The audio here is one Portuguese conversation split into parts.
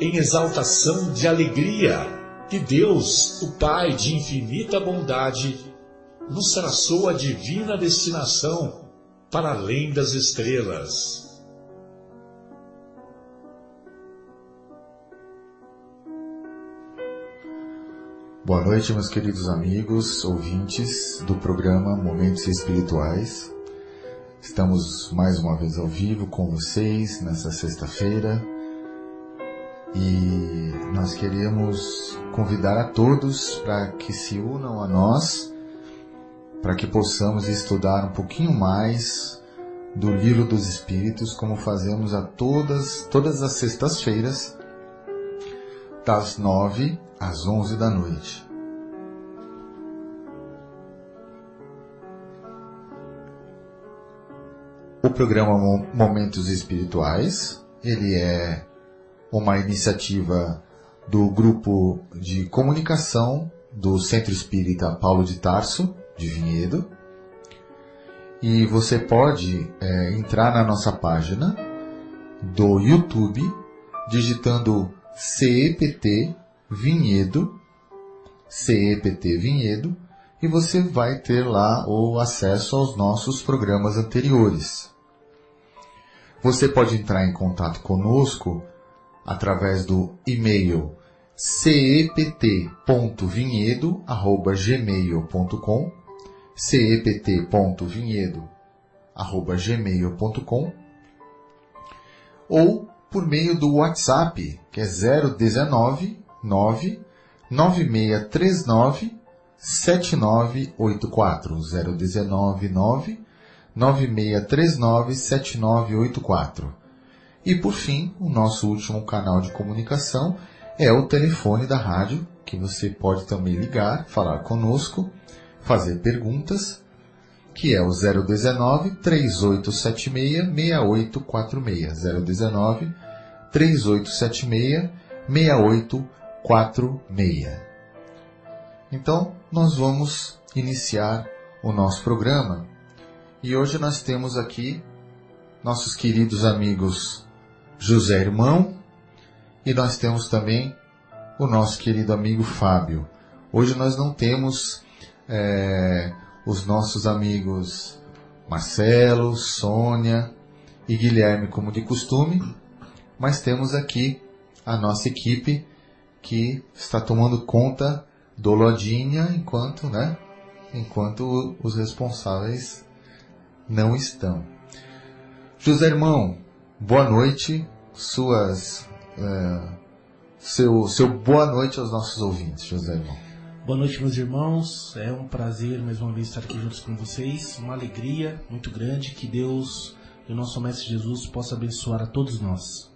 em exaltação de alegria, que Deus, o Pai de infinita bondade, nos traçou a divina destinação para além das estrelas. Boa noite, meus queridos amigos, ouvintes do programa Momentos Espirituais. Estamos mais uma vez ao vivo com vocês nessa sexta-feira e nós queremos convidar a todos para que se unam a nós, para que possamos estudar um pouquinho mais do Livro dos Espíritos, como fazemos a todas, todas as sextas-feiras, das nove às 11 da noite. O programa Momentos Espirituais, ele é uma iniciativa do grupo de comunicação do Centro Espírita Paulo de Tarso, de Vinhedo. E você pode é, entrar na nossa página do YouTube, digitando CEPT Vinhedo, CEPT Vinhedo, e você vai ter lá o acesso aos nossos programas anteriores. Você pode entrar em contato conosco através do e-mail cept.vinhedo@gmail.com cept.vinhedo@gmail.com ou por meio do WhatsApp, que é 019 9 9639 7984 019 9 9639 7984. E por fim, o nosso último canal de comunicação é o telefone da rádio, que você pode também ligar, falar conosco, fazer perguntas, que é o 019 3876 6846. 019 3876 6846. Então, nós vamos iniciar o nosso programa. E hoje nós temos aqui nossos queridos amigos José Irmão e nós temos também o nosso querido amigo Fábio. Hoje nós não temos é, os nossos amigos Marcelo, Sônia e Guilherme como de costume, mas temos aqui a nossa equipe que está tomando conta do Lodinha enquanto, né, enquanto os responsáveis não estão. José Irmão, boa noite, suas é, seu seu boa noite aos nossos ouvintes, José Irmão. Boa noite, meus irmãos. É um prazer mais uma vez estar aqui juntos com vocês. Uma alegria muito grande que Deus e o nosso Mestre Jesus possa abençoar a todos nós.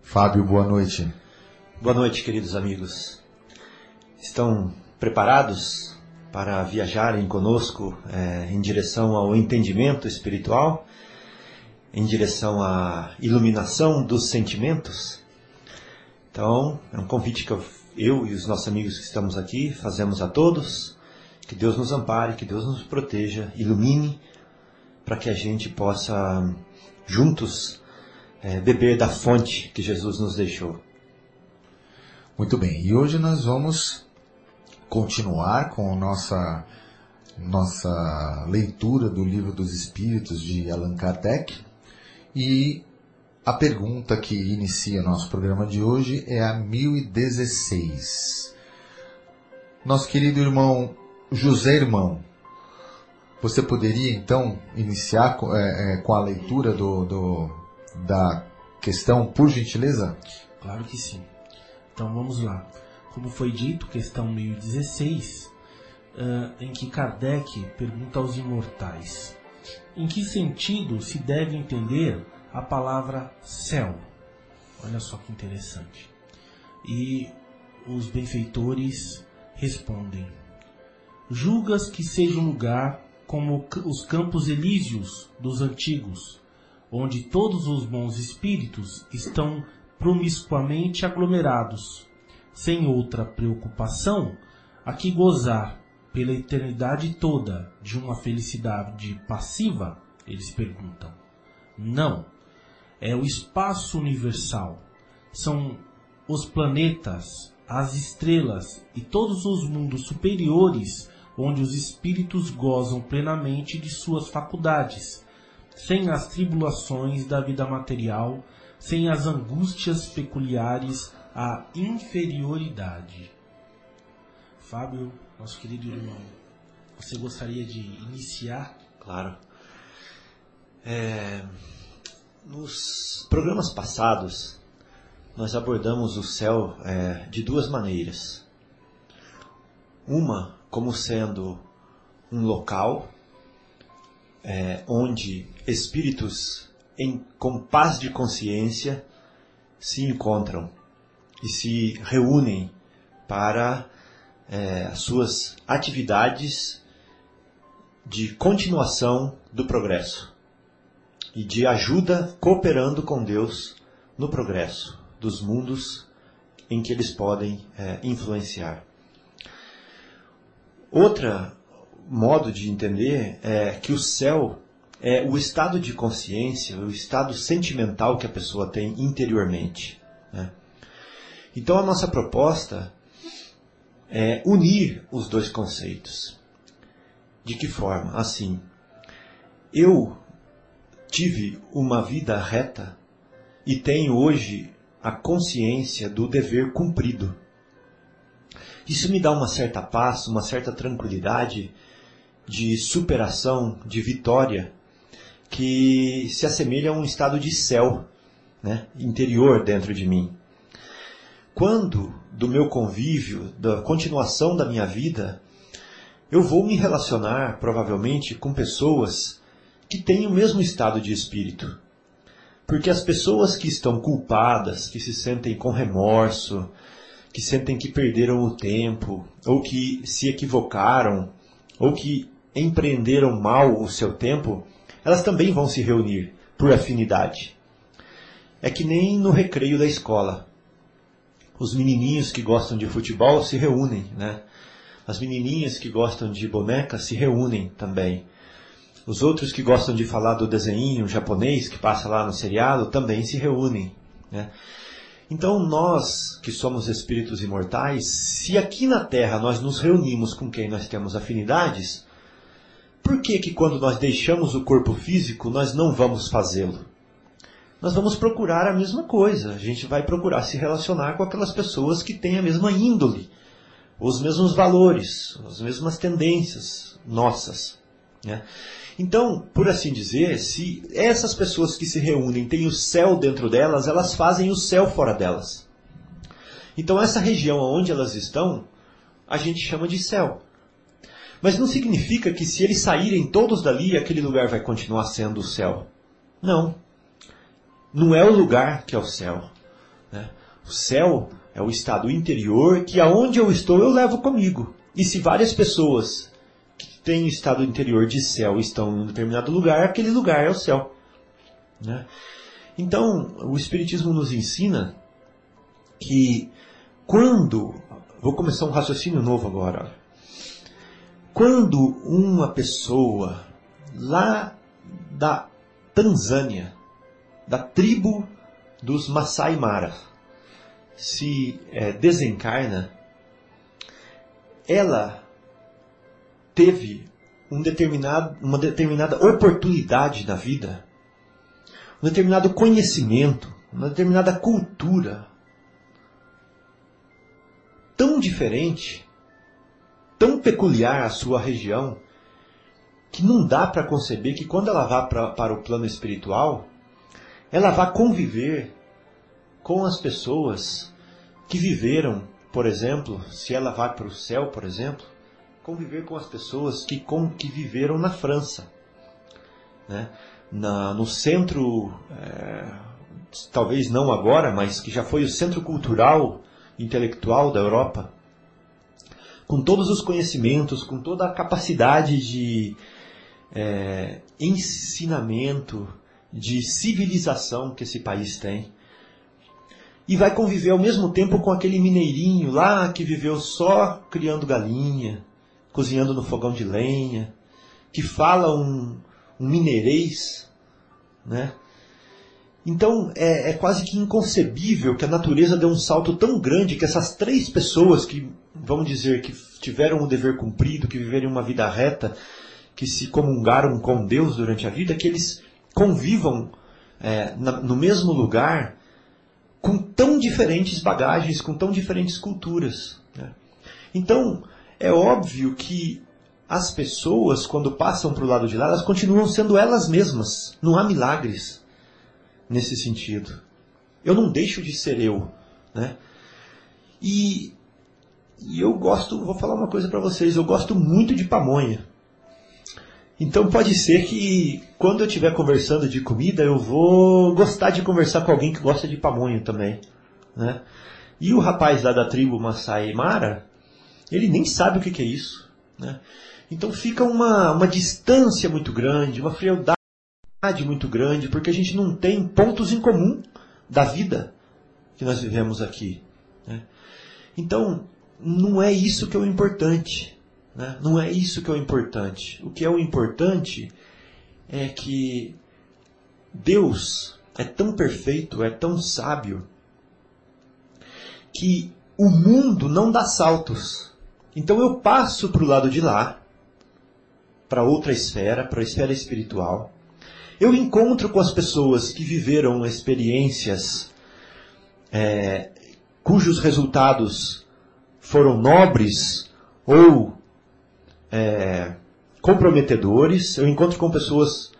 Fábio, boa noite. Boa noite, queridos amigos. Estão preparados para viajarem conosco é, em direção ao entendimento espiritual, em direção à iluminação dos sentimentos? Então, é um convite que eu, e os nossos amigos que estamos aqui fazemos a todos. Que Deus nos ampare, que Deus nos proteja, ilumine, para que a gente possa, juntos, é, beber da fonte que Jesus nos deixou. Muito bem, e hoje nós vamos continuar com nossa nossa leitura do Livro dos Espíritos de Allan Kardec e a pergunta que inicia nosso programa de hoje é a 1016. Nosso querido irmão José Irmão, você poderia então iniciar com, é, é, com a leitura do, do, da questão, por gentileza? Claro que sim. Então vamos lá. Como foi dito, questão 1016, uh, em que Kardec pergunta aos imortais: em que sentido se deve entender a palavra céu? Olha só que interessante. E os benfeitores respondem: Julgas que seja um lugar como os campos elíseos dos antigos, onde todos os bons espíritos estão promiscuamente aglomerados, sem outra preocupação a que gozar pela eternidade toda de uma felicidade passiva? Eles perguntam. Não. É o espaço universal. São os planetas, as estrelas e todos os mundos superiores onde os espíritos gozam plenamente de suas faculdades, sem as tribulações da vida material, sem as angústias peculiares à inferioridade. Fábio, nosso querido irmão, você gostaria de iniciar? Claro. É, nos programas passados, nós abordamos o céu é, de duas maneiras. Uma como sendo um local é, onde espíritos em, com paz de consciência se encontram e se reúnem para é, as suas atividades de continuação do progresso e de ajuda cooperando com Deus no progresso dos mundos em que eles podem é, influenciar. Outro modo de entender é que o céu é o estado de consciência, o estado sentimental que a pessoa tem interiormente. Né? Então a nossa proposta é unir os dois conceitos. De que forma? Assim, eu tive uma vida reta e tenho hoje a consciência do dever cumprido. Isso me dá uma certa paz, uma certa tranquilidade de superação, de vitória, que se assemelha a um estado de céu né, interior dentro de mim. Quando do meu convívio, da continuação da minha vida, eu vou me relacionar provavelmente com pessoas que têm o mesmo estado de espírito. Porque as pessoas que estão culpadas, que se sentem com remorso, que sentem que perderam o tempo, ou que se equivocaram, ou que empreenderam mal o seu tempo, elas também vão se reunir por afinidade. É que nem no recreio da escola. Os menininhos que gostam de futebol se reúnem, né? As menininhas que gostam de boneca se reúnem também. Os outros que gostam de falar do desenho japonês que passa lá no seriado também se reúnem, né? Então nós, que somos espíritos imortais, se aqui na Terra nós nos reunimos com quem nós temos afinidades, por que que quando nós deixamos o corpo físico nós não vamos fazê-lo? Nós vamos procurar a mesma coisa, a gente vai procurar se relacionar com aquelas pessoas que têm a mesma índole, os mesmos valores, as mesmas tendências nossas. Né? Então, por assim dizer, se essas pessoas que se reúnem têm o céu dentro delas, elas fazem o céu fora delas. Então, essa região onde elas estão, a gente chama de céu. Mas não significa que se eles saírem todos dali, aquele lugar vai continuar sendo o céu. Não. Não é o lugar que é o céu. Né? O céu é o estado interior que aonde eu estou eu levo comigo. E se várias pessoas tem o estado interior de céu estão em um determinado lugar, aquele lugar é o céu. Né? Então, o Espiritismo nos ensina que quando. Vou começar um raciocínio novo agora. Quando uma pessoa lá da Tanzânia, da tribo dos Masai Mara, se é, desencarna, ela teve um uma determinada oportunidade na vida, um determinado conhecimento, uma determinada cultura tão diferente tão peculiar à sua região que não dá para conceber que quando ela vá pra, para o plano espiritual, ela vá conviver com as pessoas que viveram, por exemplo, se ela vai para o céu, por exemplo, conviver com as pessoas que, com, que viveram na França, né? na, no centro, é, talvez não agora, mas que já foi o centro cultural intelectual da Europa, com todos os conhecimentos, com toda a capacidade de é, ensinamento, de civilização que esse país tem. E vai conviver ao mesmo tempo com aquele mineirinho lá que viveu só criando galinha, cozinhando no fogão de lenha, que fala um, um mineirês, né? Então é, é, quase que inconcebível que a natureza dê um salto tão grande que essas três pessoas que, vamos dizer, que tiveram o dever cumprido, que viveram uma vida reta, que se comungaram com Deus durante a vida, que eles convivam é, na, no mesmo lugar com tão diferentes bagagens, com tão diferentes culturas. Né? Então é óbvio que as pessoas, quando passam para o lado de lá, elas continuam sendo elas mesmas. Não há milagres nesse sentido. Eu não deixo de ser eu, né? E, e eu gosto, vou falar uma coisa para vocês, eu gosto muito de pamonha. Então pode ser que quando eu estiver conversando de comida, eu vou gostar de conversar com alguém que gosta de pamonha também, né? E o rapaz lá da tribo Masai Mara, ele nem sabe o que, que é isso, né? Então fica uma, uma distância muito grande, uma frialdade muito grande, porque a gente não tem pontos em comum da vida que nós vivemos aqui. Né? Então, não é isso que é o importante. Né? Não é isso que é o importante. O que é o importante é que Deus é tão perfeito, é tão sábio, que o mundo não dá saltos. Então eu passo para o lado de lá, para outra esfera, para a esfera espiritual, eu encontro com as pessoas que viveram experiências é, cujos resultados foram nobres ou é, comprometedores. Eu encontro com pessoas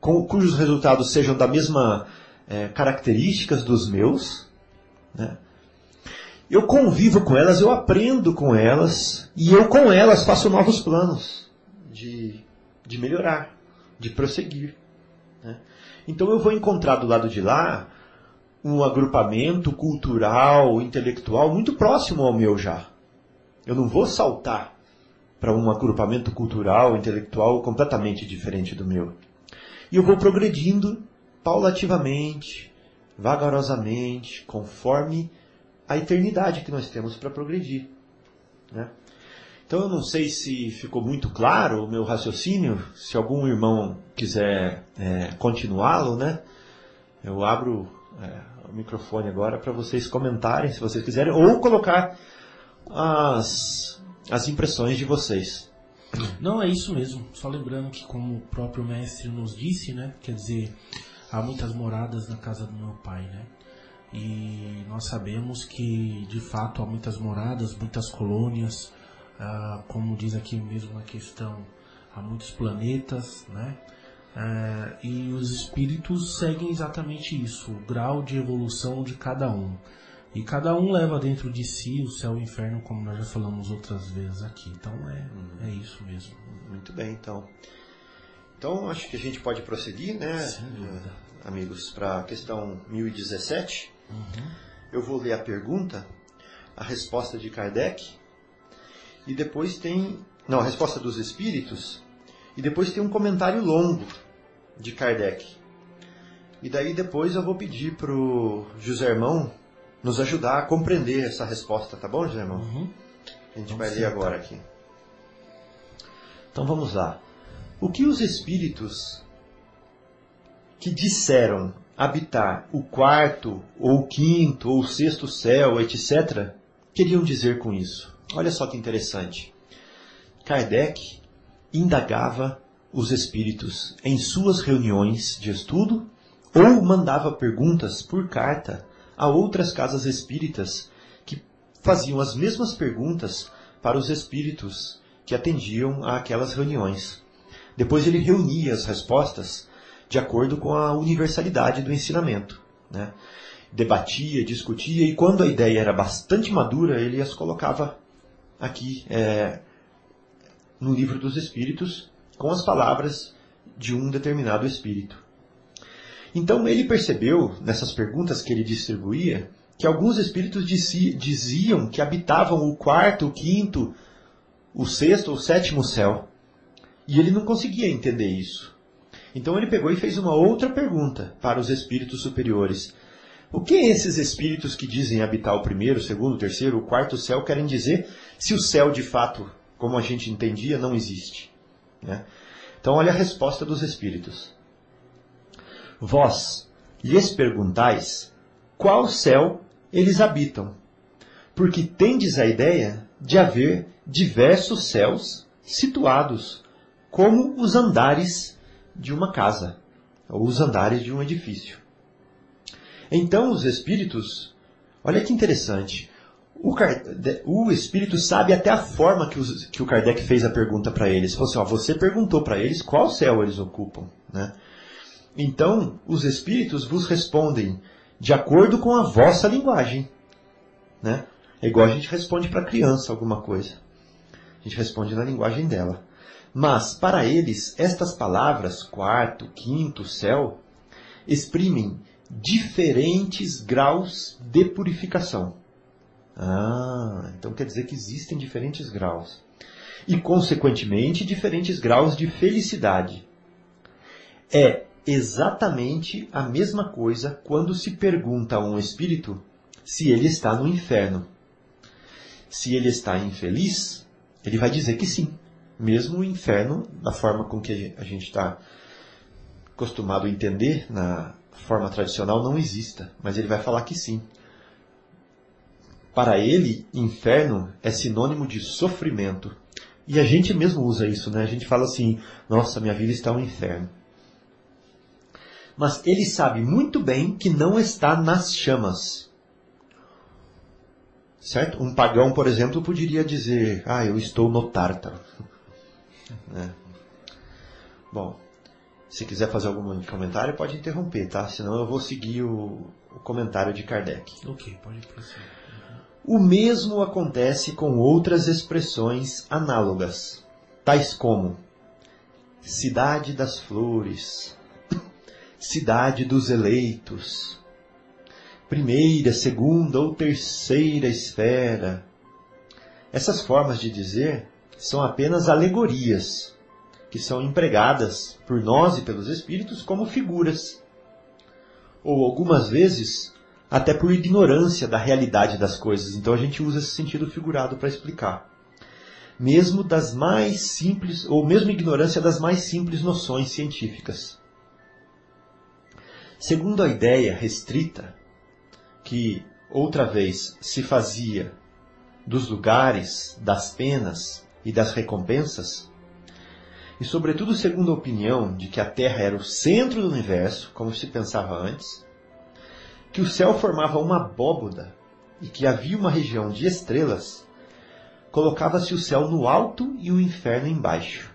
com, cujos resultados sejam da mesma é, características dos meus. Né? Eu convivo com elas, eu aprendo com elas e eu com elas faço novos planos de, de melhorar, de prosseguir. Né? Então eu vou encontrar do lado de lá um agrupamento cultural, intelectual muito próximo ao meu já. Eu não vou saltar para um agrupamento cultural, intelectual completamente diferente do meu. E eu vou progredindo paulativamente, vagarosamente, conforme a eternidade que nós temos para progredir. Né? Então eu não sei se ficou muito claro o meu raciocínio. Se algum irmão quiser é, continuá-lo, né? Eu abro é, o microfone agora para vocês comentarem, se vocês quiserem, ou colocar as, as impressões de vocês. Não, é isso mesmo. Só lembrando que, como o próprio mestre nos disse, né? Quer dizer, há muitas moradas na casa do meu pai, né? E nós sabemos que, de fato, há muitas moradas, muitas colônias, ah, como diz aqui mesmo na questão, há muitos planetas, né? Ah, e os espíritos seguem exatamente isso, o grau de evolução de cada um. E cada um leva dentro de si o céu e o inferno, como nós já falamos outras vezes aqui. Então é, uhum. é isso mesmo. Muito bem, então. Então acho que a gente pode prosseguir, né, amigos, para a questão 1017. Uhum. Eu vou ler a pergunta, a resposta de Kardec e depois tem. Não, a resposta dos espíritos. E depois tem um comentário longo de Kardec. E daí depois eu vou pedir pro José Irmão nos ajudar a compreender essa resposta, tá bom, José Irmão? Uhum. A gente vamos vai ler agora aqui. Então vamos lá. O que os espíritos que disseram habitar o quarto, ou o quinto, ou o sexto céu, etc., queriam dizer com isso? Olha só que interessante. Kardec indagava os espíritos em suas reuniões de estudo ou mandava perguntas por carta a outras casas espíritas que faziam as mesmas perguntas para os espíritos que atendiam àquelas reuniões. Depois ele reunia as respostas de acordo com a universalidade do ensinamento. Né? Debatia, discutia, e quando a ideia era bastante madura, ele as colocava aqui é, no livro dos Espíritos com as palavras de um determinado espírito. Então ele percebeu, nessas perguntas que ele distribuía, que alguns espíritos diziam que habitavam o quarto, o quinto, o sexto ou sétimo céu. E ele não conseguia entender isso. Então ele pegou e fez uma outra pergunta para os espíritos superiores. O que esses espíritos que dizem habitar o primeiro, o segundo, o terceiro, o quarto céu querem dizer se o céu de fato, como a gente entendia, não existe? Né? Então olha a resposta dos espíritos. Vós lhes perguntais qual céu eles habitam, porque tendes a ideia de haver diversos céus situados, como os andares de uma casa, ou os andares de um edifício. Então os espíritos, olha que interessante, o, o, espírito sabe até a forma que, os, que o Kardec fez a pergunta para eles. Falou assim, ó, você perguntou para eles qual céu eles ocupam. Né? Então, os espíritos vos respondem de acordo com a vossa linguagem. Né? É igual a gente responde para a criança alguma coisa. A gente responde na linguagem dela. Mas, para eles, estas palavras, quarto, quinto, céu, exprimem diferentes graus de purificação. Ah, então quer dizer que existem diferentes graus. E, consequentemente, diferentes graus de felicidade. É exatamente a mesma coisa quando se pergunta a um espírito se ele está no inferno. Se ele está infeliz, ele vai dizer que sim. Mesmo o inferno, da forma com que a gente está acostumado a entender, na forma tradicional, não exista. Mas ele vai falar que sim. Para ele, inferno é sinônimo de sofrimento. E a gente mesmo usa isso, né? A gente fala assim: nossa, minha vida está um inferno mas ele sabe muito bem que não está nas chamas. Certo? Um pagão, por exemplo, poderia dizer: Ah, eu estou no tártaro. né? Bom, se quiser fazer algum comentário, pode interromper, tá? Senão eu vou seguir o, o comentário de Kardec. Ok, pode prosseguir. O mesmo acontece com outras expressões análogas, tais como cidade das flores, cidade dos eleitos, primeira, segunda ou terceira esfera. Essas formas de dizer são apenas alegorias que são empregadas por nós e pelos espíritos como figuras, ou algumas vezes até por ignorância da realidade das coisas. Então a gente usa esse sentido figurado para explicar. Mesmo das mais simples, ou mesmo ignorância das mais simples noções científicas. Segundo a ideia restrita que outra vez se fazia dos lugares, das penas e das recompensas, e sobretudo segundo a opinião de que a Terra era o centro do universo, como se pensava antes, que o céu formava uma abóboda e que havia uma região de estrelas, colocava-se o céu no alto e o inferno embaixo.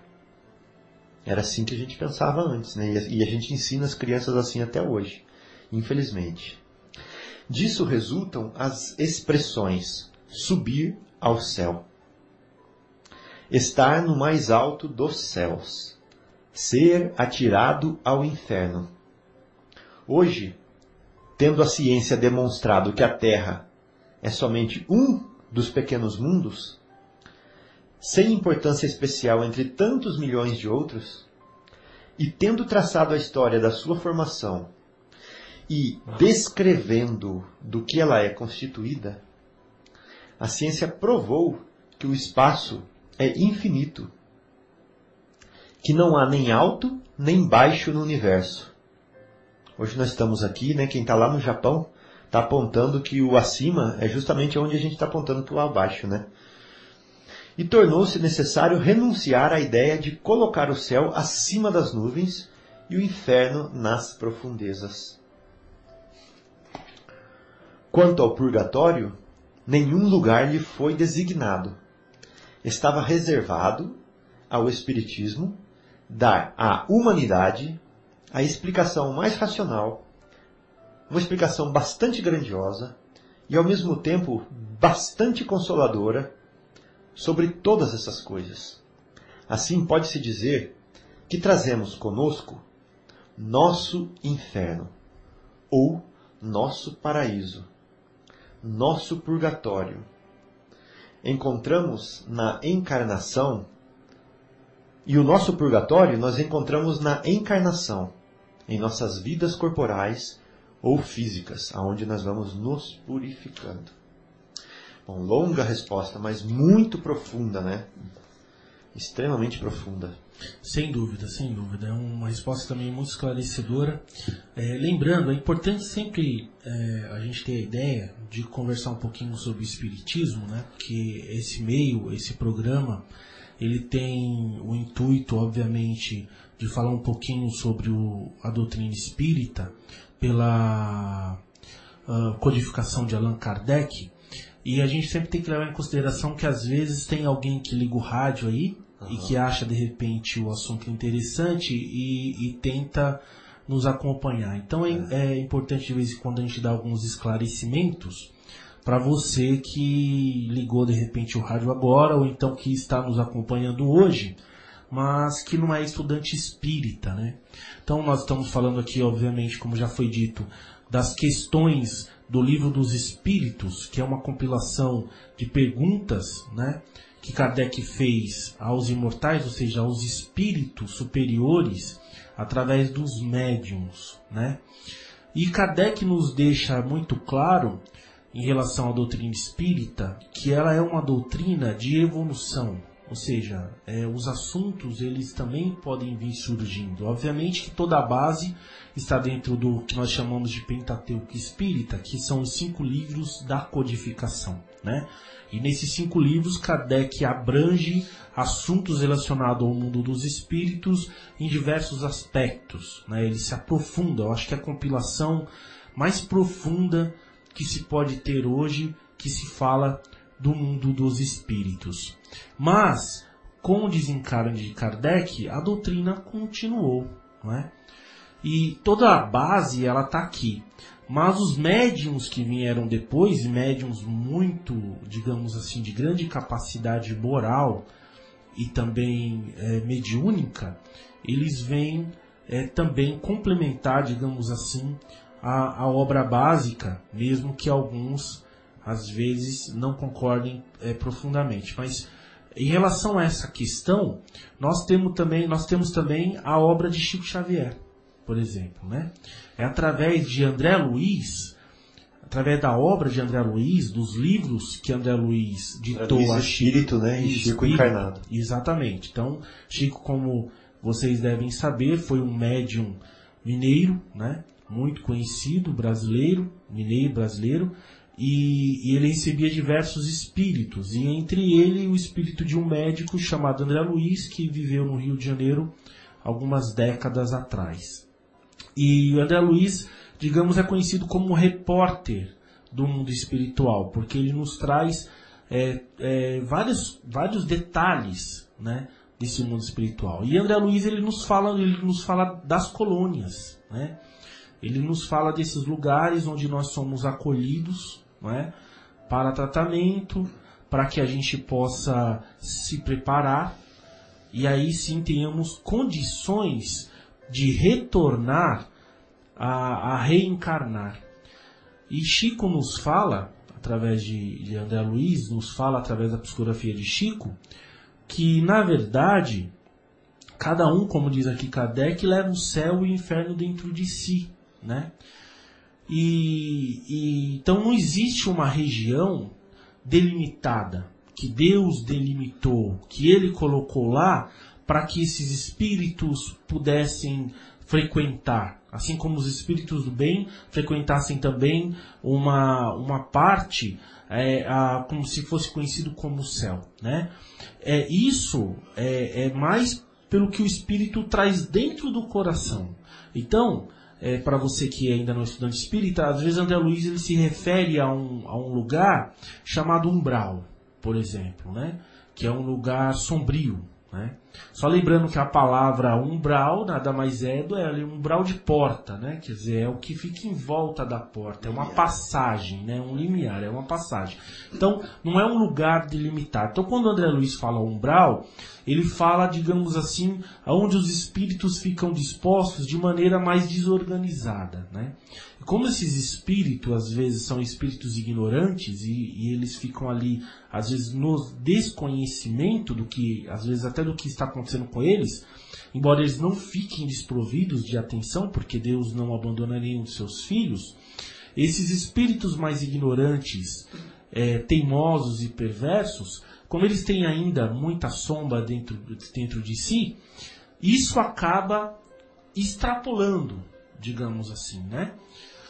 Era assim que a gente pensava antes, né? E a gente ensina as crianças assim até hoje, infelizmente. Disso resultam as expressões subir ao céu, estar no mais alto dos céus, ser atirado ao inferno. Hoje, tendo a ciência demonstrado que a Terra é somente um dos pequenos mundos, sem importância especial entre tantos milhões de outros, e tendo traçado a história da sua formação e descrevendo do que ela é constituída, a ciência provou que o espaço é infinito, que não há nem alto nem baixo no universo. Hoje nós estamos aqui, né? Quem está lá no Japão está apontando que o acima é justamente onde a gente está apontando que o abaixo, né? E tornou-se necessário renunciar à ideia de colocar o céu acima das nuvens e o inferno nas profundezas. Quanto ao purgatório, nenhum lugar lhe foi designado, estava reservado ao Espiritismo dar à humanidade a explicação mais racional, uma explicação bastante grandiosa e ao mesmo tempo bastante consoladora sobre todas essas coisas. Assim pode-se dizer que trazemos conosco nosso inferno ou nosso paraíso, nosso purgatório. Encontramos na encarnação e o nosso purgatório nós encontramos na encarnação, em nossas vidas corporais ou físicas, aonde nós vamos nos purificando. Bom, longa resposta, mas muito profunda, né? Extremamente profunda. Sem dúvida, sem dúvida. É uma resposta também muito esclarecedora. É, lembrando, é importante sempre é, a gente ter a ideia de conversar um pouquinho sobre o Espiritismo, né? Porque esse meio, esse programa, ele tem o intuito, obviamente, de falar um pouquinho sobre o, a doutrina espírita pela uh, codificação de Allan Kardec. E a gente sempre tem que levar em consideração que às vezes tem alguém que liga o rádio aí uhum. e que acha de repente o assunto interessante e, e tenta nos acompanhar. Então é, é, importante de vez em quando a gente dar alguns esclarecimentos para você que ligou de repente o rádio agora ou então que está nos acompanhando hoje, mas que não é estudante espírita, né? Então nós estamos falando aqui, obviamente, como já foi dito, das questões do livro dos Espíritos, que é uma compilação de perguntas, né? Que Kardec fez aos imortais, ou seja, aos espíritos superiores, através dos médiums, né? E Kardec nos deixa muito claro em relação à doutrina espírita que ela é uma doutrina de evolução, ou seja, é, os assuntos eles também podem vir surgindo. Obviamente que toda a base está dentro do que nós chamamos de Pentateuco Espírita, que são os cinco livros da codificação, né? E nesses cinco livros, Kardec abrange assuntos relacionados ao mundo dos espíritos em diversos aspectos. Né? Ele se aprofunda. Eu acho que é a compilação mais profunda que se pode ter hoje que se fala do mundo dos espíritos. Mas, com o desencarne de Kardec, a doutrina continuou, não é? E toda a base ela está aqui. Mas os médiums que vieram depois, médiums muito, digamos assim, de grande capacidade moral e também é, mediúnica, eles vêm é, também complementar, digamos assim, a, a obra básica, mesmo que alguns às vezes não concordem é, profundamente. Mas em relação a essa questão, nós temos também, nós temos também a obra de Chico Xavier, por exemplo. Né? É através de André Luiz, através da obra de André Luiz, dos livros que André Luiz ditou Luiz a Chico. Espírito, né? E Chico espírito, encarnado. Exatamente. Então, Chico, como vocês devem saber, foi um médium mineiro, né? muito conhecido, brasileiro, mineiro brasileiro, e, e, ele recebia diversos espíritos, e entre ele o espírito de um médico chamado André Luiz, que viveu no Rio de Janeiro algumas décadas atrás. E André Luiz, digamos, é conhecido como repórter do mundo espiritual, porque ele nos traz é, é, vários, vários detalhes né, desse mundo espiritual. E André Luiz ele nos fala, ele nos fala das colônias, né? Ele nos fala desses lugares onde nós somos acolhidos é? para tratamento, para que a gente possa se preparar e aí sim tenhamos condições de retornar a, a reencarnar. E Chico nos fala, através de, de André Luiz, nos fala através da psicografia de Chico, que na verdade cada um, como diz aqui Kardec, leva o céu e o inferno dentro de si né? E, e, então não existe uma região delimitada que Deus delimitou, que Ele colocou lá para que esses espíritos pudessem frequentar, assim como os espíritos do bem frequentassem também uma, uma parte é, a, como se fosse conhecido como céu, né? É isso é, é mais pelo que o espírito traz dentro do coração. Então é, para você que ainda não é estudante espírita, às vezes André Luiz ele se refere a um, a um lugar chamado umbral, por exemplo, né? que é um lugar sombrio. Né? Só lembrando que a palavra umbral nada mais é do é um umbral de porta, né? Quer dizer, é o que fica em volta da porta, é uma passagem, né? Um limiar, é uma passagem. Então, não é um lugar delimitado. Então, quando André Luiz fala umbral, ele fala, digamos assim, aonde os espíritos ficam dispostos de maneira mais desorganizada, né? como esses espíritos, às vezes, são espíritos ignorantes e, e, eles ficam ali, às vezes, no desconhecimento do que, às vezes, até do que está acontecendo com eles, embora eles não fiquem desprovidos de atenção, porque Deus não abandona nenhum de seus filhos, esses espíritos mais ignorantes, é, teimosos e perversos, como eles têm ainda muita sombra dentro, dentro de si, isso acaba extrapolando, digamos assim, né?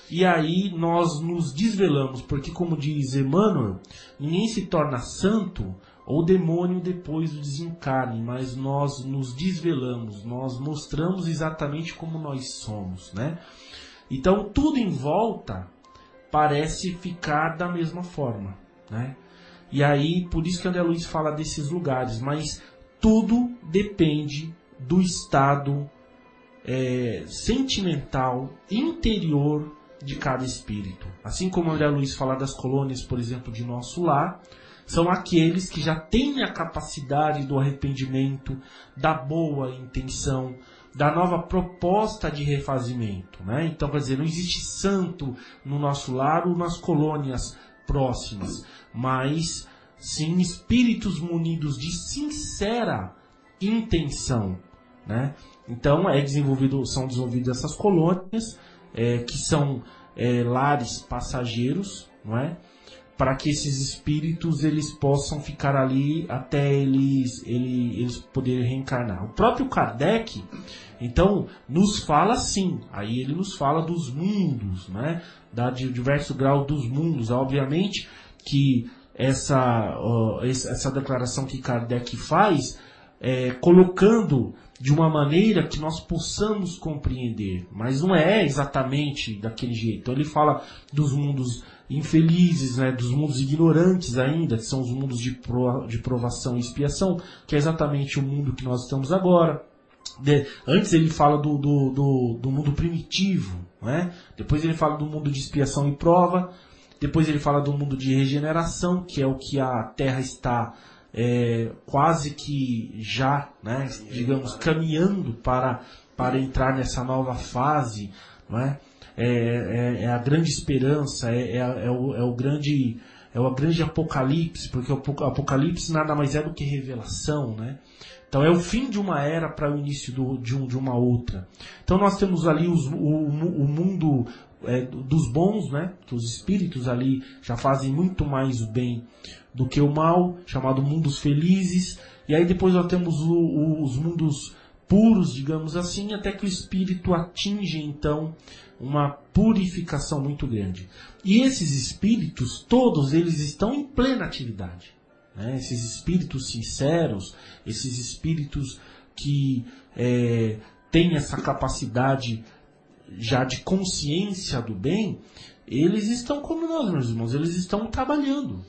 E aí nós nos desvelamos, porque como diz Emmanuel, ninguém se torna santo ou demônio depois do desencarne, mas nós nos desvelamos, nós mostramos exatamente como nós somos, né? Então tudo em volta parece ficar da mesma forma, né? E aí, por isso que André Luiz fala desses lugares, mas tudo depende do estado é, sentimental, interior de cada espírito. Assim como André Luiz fala das colônias, por exemplo, de nosso lar, são aqueles que já têm a capacidade do arrependimento, da boa intenção, da nova proposta de refazimento. Né? Então, quer dizer, não existe santo no nosso lar ou nas colônias próximas, mas sim espíritos munidos de sincera intenção. Né? Então, é desenvolvido, são desenvolvidas essas colônias é, que são é, lares passageiros, não é? Para que esses espíritos eles possam ficar ali até eles, ele, eles poderem reencarnar. O próprio Kardec, então, nos fala assim. Aí ele nos fala dos mundos, né? Da de diverso grau dos mundos. Obviamente que essa, essa declaração que Kardec faz, é, colocando de uma maneira que nós possamos compreender, mas não é exatamente daquele jeito. Então ele fala dos mundos infelizes, né, dos mundos ignorantes ainda, que são os mundos de, pro, de provação e expiação, que é exatamente o mundo que nós estamos agora. De, antes ele fala do, do, do, do mundo primitivo, né? depois ele fala do mundo de expiação e prova, depois ele fala do mundo de regeneração, que é o que a Terra está é, quase que já, né, digamos, caminhando para, para entrar nessa nova fase, não é? É, é, é a grande esperança, é, é, é, o, é o grande é o grande apocalipse, porque o apocalipse nada mais é do que revelação, né? Então é o fim de uma era para o início do, de, um, de, uma outra. Então nós temos ali os, o, o, mundo é, dos bons, né? Que os espíritos ali já fazem muito mais o bem do que o mal, chamado mundos felizes. E aí depois nós temos o, o, os mundos puros, digamos assim, até que o espírito atinge então uma purificação muito grande. E esses espíritos, todos eles estão em plena atividade. Né? Esses espíritos sinceros, esses espíritos que é, têm essa capacidade já de consciência do bem, eles estão como nós, meus irmãos, eles estão trabalhando.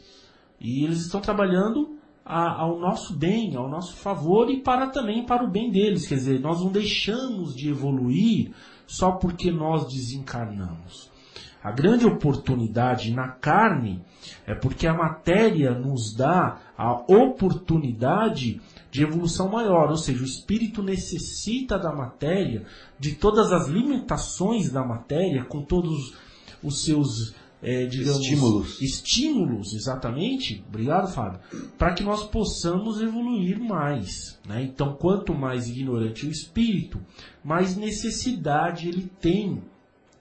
E eles estão trabalhando a, ao nosso bem, ao nosso favor e para também para o bem deles. Quer dizer, nós não deixamos de evoluir só porque nós desencarnamos. A grande oportunidade na carne é porque a matéria nos dá a oportunidade de evolução maior, ou seja, o espírito necessita da matéria, de todas as limitações da matéria, com todos os seus é, digamos, estímulos. estímulos, exatamente, obrigado Fábio, para que nós possamos evoluir mais. Né? Então, quanto mais ignorante o espírito, mais necessidade ele tem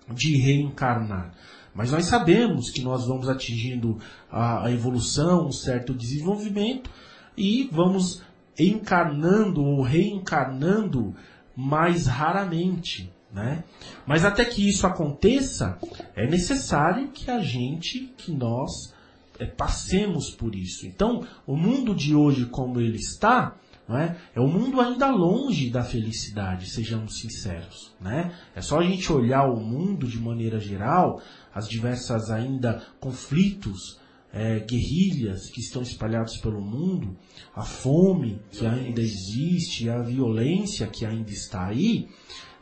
de reencarnar. Mas nós sabemos que nós vamos atingindo a, a evolução, um certo desenvolvimento e vamos encarnando ou reencarnando mais raramente. Né? Mas até que isso aconteça, é necessário que a gente, que nós é, passemos por isso. Então, o mundo de hoje como ele está, é? é um mundo ainda longe da felicidade, sejamos sinceros. Né? É só a gente olhar o mundo de maneira geral, as diversas ainda conflitos é, guerrilhas que estão espalhados pelo mundo, a fome que ainda existe, a violência que ainda está aí,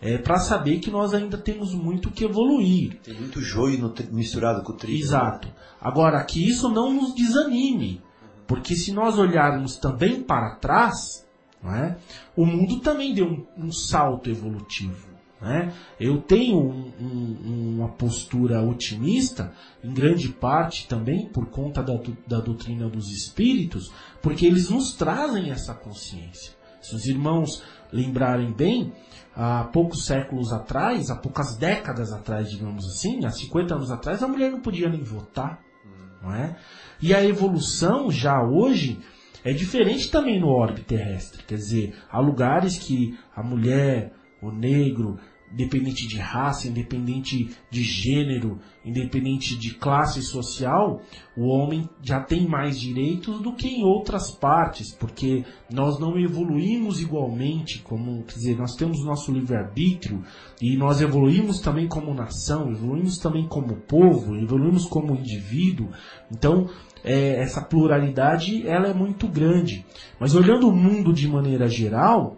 é, para saber que nós ainda temos muito que evoluir. Tem muito joio misturado com o trigo. Exato. Agora, que isso não nos desanime, porque se nós olharmos também para trás, é? o mundo também deu um, um salto evolutivo. Né? Eu tenho um, um, uma postura otimista, em grande parte também por conta da, da doutrina dos espíritos, porque eles nos trazem essa consciência. Se os irmãos lembrarem bem, há poucos séculos atrás, há poucas décadas atrás, digamos assim, há 50 anos atrás, a mulher não podia nem votar. Não é? E a evolução já hoje é diferente também no orbe terrestre. Quer dizer, há lugares que a mulher, o negro, independente de raça, independente de gênero, independente de classe social, o homem já tem mais direitos do que em outras partes, porque nós não evoluímos igualmente, como, quer dizer, nós temos nosso livre-arbítrio e nós evoluímos também como nação, evoluímos também como povo, evoluímos como indivíduo. Então, é, essa pluralidade ela é muito grande. Mas olhando o mundo de maneira geral,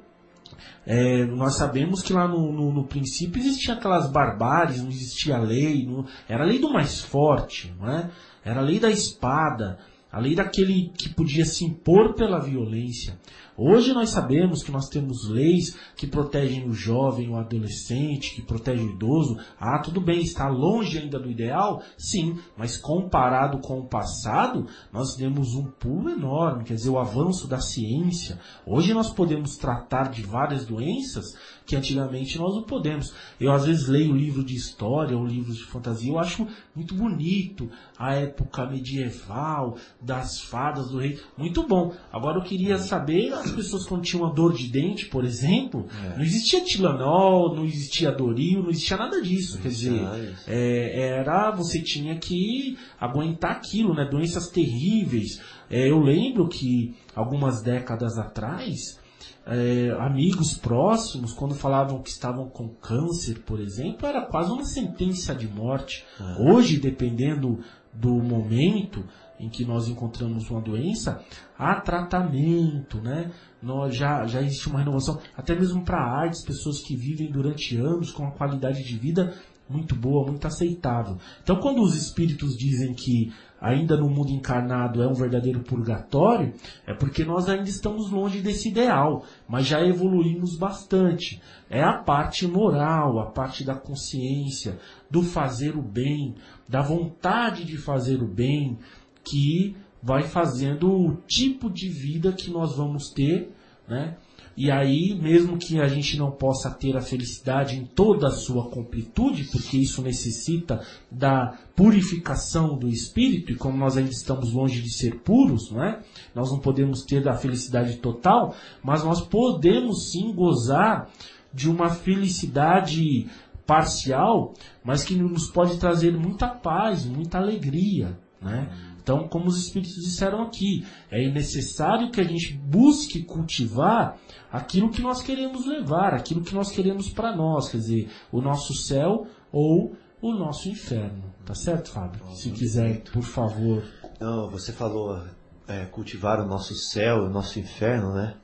é, nós sabemos que lá no, no, no, princípio existiam aquelas barbáries, não existia lei, não, era a lei do mais forte, não é? era a lei da espada, a lei daquele que podia se impor pela violência. Hoje nós sabemos que nós temos leis que protegem o jovem, o adolescente, que protegem o idoso. Ah, tudo bem, está longe ainda do ideal? Sim, mas comparado com o passado, nós temos um pulo enorme, quer dizer, o avanço da ciência. Hoje nós podemos tratar de várias doenças que antigamente nós não podemos. Eu às vezes leio livro de história ou livros de fantasia, eu acho muito bonito a época medieval, das fadas, do rei, muito bom. Agora eu queria saber, as pessoas quando tinham uma dor de dente, por exemplo, é. não existia Tilanol, não existia Doril, não existia nada disso. Quer dizer, é, era, você tinha que aguentar aquilo, né? Doenças terríveis. É, eu lembro que algumas décadas atrás, é, amigos próximos, quando falavam que estavam com câncer, por exemplo, era quase uma sentença de morte. É. Hoje, dependendo do momento em que nós encontramos uma doença, há tratamento, né? Nós já, já existe uma renovação, até mesmo para a AIDS, pessoas que vivem durante anos com uma qualidade de vida muito boa, muito aceitável. Então, quando os espíritos dizem que ainda no mundo encarnado é um verdadeiro purgatório, é porque nós ainda estamos longe desse ideal, mas já evoluímos bastante. É a parte moral, a parte da consciência, do fazer o bem, da vontade de fazer o bem, que vai fazendo o tipo de vida que nós vamos ter, né? E aí, mesmo que a gente não possa ter a felicidade em toda a sua completude, porque isso necessita da purificação do espírito, e como nós ainda estamos longe de ser puros, não é? Nós não podemos ter a felicidade total, mas nós podemos sim gozar de uma felicidade parcial, mas que nos pode trazer muita paz, muita alegria, né? Então, como os Espíritos disseram aqui, é necessário que a gente busque cultivar aquilo que nós queremos levar, aquilo que nós queremos para nós, quer dizer, o nosso céu ou o nosso inferno. Tá certo, Fábio? Se quiser, por favor. Não, você falou é, cultivar o nosso céu, o nosso inferno, né?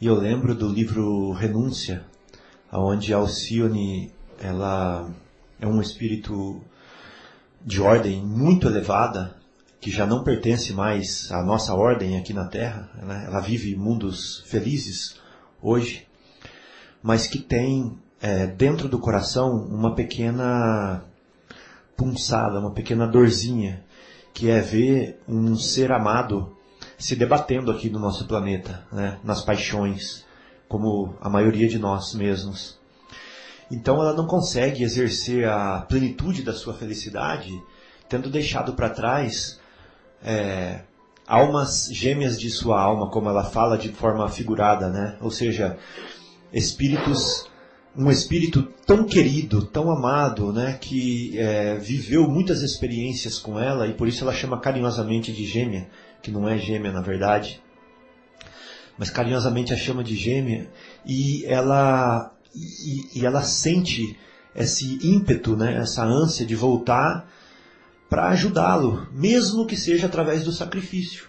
E eu lembro do livro Renúncia, onde Alcione ela é um espírito de ordem muito elevada, que já não pertence mais à nossa ordem aqui na Terra, né? ela vive mundos felizes hoje, mas que tem é, dentro do coração uma pequena punçada, uma pequena dorzinha, que é ver um ser amado se debatendo aqui no nosso planeta, né? nas paixões, como a maioria de nós mesmos. Então ela não consegue exercer a plenitude da sua felicidade, tendo deixado para trás é, almas gêmeas de sua alma, como ela fala de forma figurada, né? Ou seja, espíritos, um espírito tão querido, tão amado, né? Que é, viveu muitas experiências com ela e por isso ela chama carinhosamente de gêmea, que não é gêmea na verdade, mas carinhosamente a chama de gêmea e ela e, e ela sente esse ímpeto, né? Essa ânsia de voltar para ajudá-lo, mesmo que seja através do sacrifício.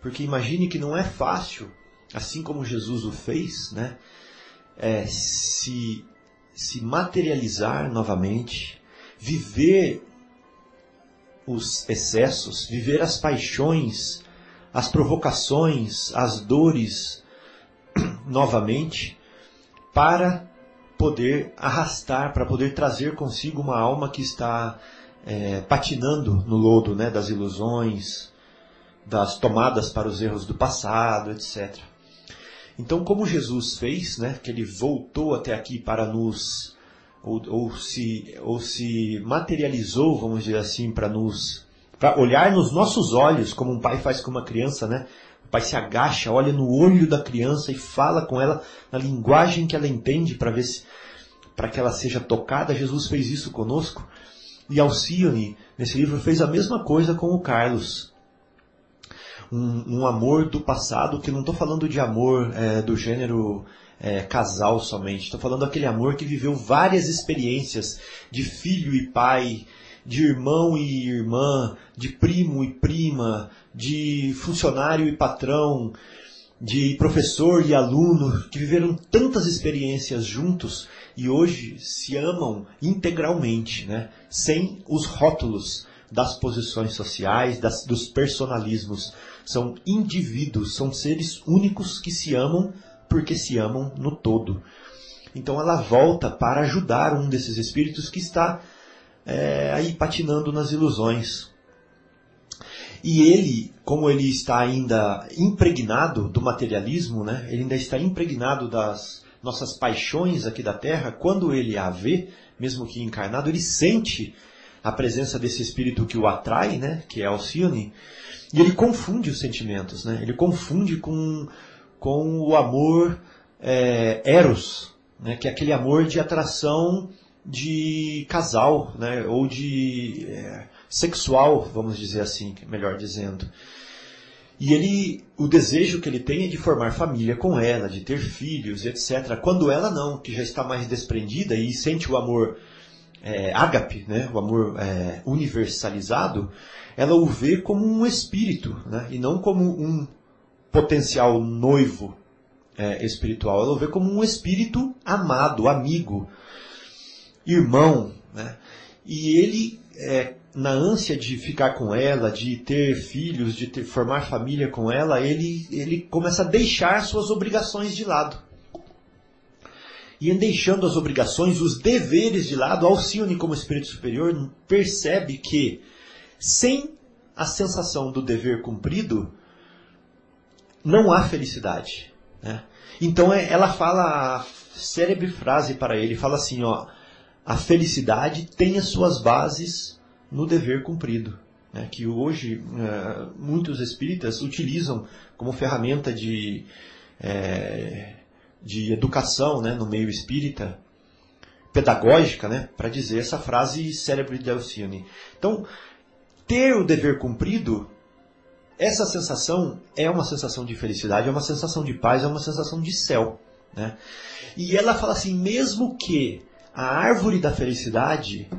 Porque imagine que não é fácil, assim como Jesus o fez, né? É, se, se materializar novamente, viver os excessos, viver as paixões, as provocações, as dores novamente, para poder arrastar, para poder trazer consigo uma alma que está é, patinando no lodo né, das ilusões, das tomadas para os erros do passado, etc. Então, como Jesus fez, né, que ele voltou até aqui para nos ou, ou, se, ou se materializou, vamos dizer assim, para nos para olhar nos nossos olhos, como um pai faz com uma criança, né? Pai se agacha, olha no olho da criança e fala com ela na linguagem que ela entende para ver se para que ela seja tocada. Jesus fez isso conosco. E Alcione, nesse livro, fez a mesma coisa com o Carlos. Um, um amor do passado, que não estou falando de amor é, do gênero é, casal somente. Estou falando daquele amor que viveu várias experiências de filho e pai, de irmão e irmã, de primo e prima, de funcionário e patrão, de professor e aluno, que viveram tantas experiências juntos e hoje se amam integralmente, né? sem os rótulos das posições sociais, das, dos personalismos. São indivíduos, são seres únicos que se amam porque se amam no todo. Então ela volta para ajudar um desses espíritos que está é, aí patinando nas ilusões. E ele, como ele está ainda impregnado do materialismo, né? ele ainda está impregnado das nossas paixões aqui da Terra, quando ele a vê, mesmo que encarnado, ele sente a presença desse espírito que o atrai, né? que é Alcione, e ele confunde os sentimentos, né? ele confunde com com o amor é, eros, né, que é aquele amor de atração de casal, né, ou de é, sexual, vamos dizer assim, melhor dizendo. E ele, o desejo que ele tem é de formar família com ela, de ter filhos, etc. Quando ela não, que já está mais desprendida e sente o amor é, ágape, né, o amor é, universalizado, ela o vê como um espírito, né, e não como um potencial noivo é, espiritual. Ela o vê como um espírito amado, amigo, irmão. Né? E ele, é, na ânsia de ficar com ela, de ter filhos, de ter, formar família com ela, ele, ele começa a deixar suas obrigações de lado. E em deixando as obrigações, os deveres de lado, Alcione, como espírito superior, percebe que sem a sensação do dever cumprido, não há felicidade. Né? Então é, ela fala a célebre frase para ele, fala assim, ó, a felicidade tem as suas bases no dever cumprido. Né? Que hoje é, muitos espíritas utilizam como ferramenta de, é, de educação né, no meio espírita, pedagógica, né, para dizer essa frase célebre de Alcione. Então, ter o dever cumprido essa sensação é uma sensação de felicidade, é uma sensação de paz, é uma sensação de céu. Né? E ela fala assim: mesmo que a árvore da felicidade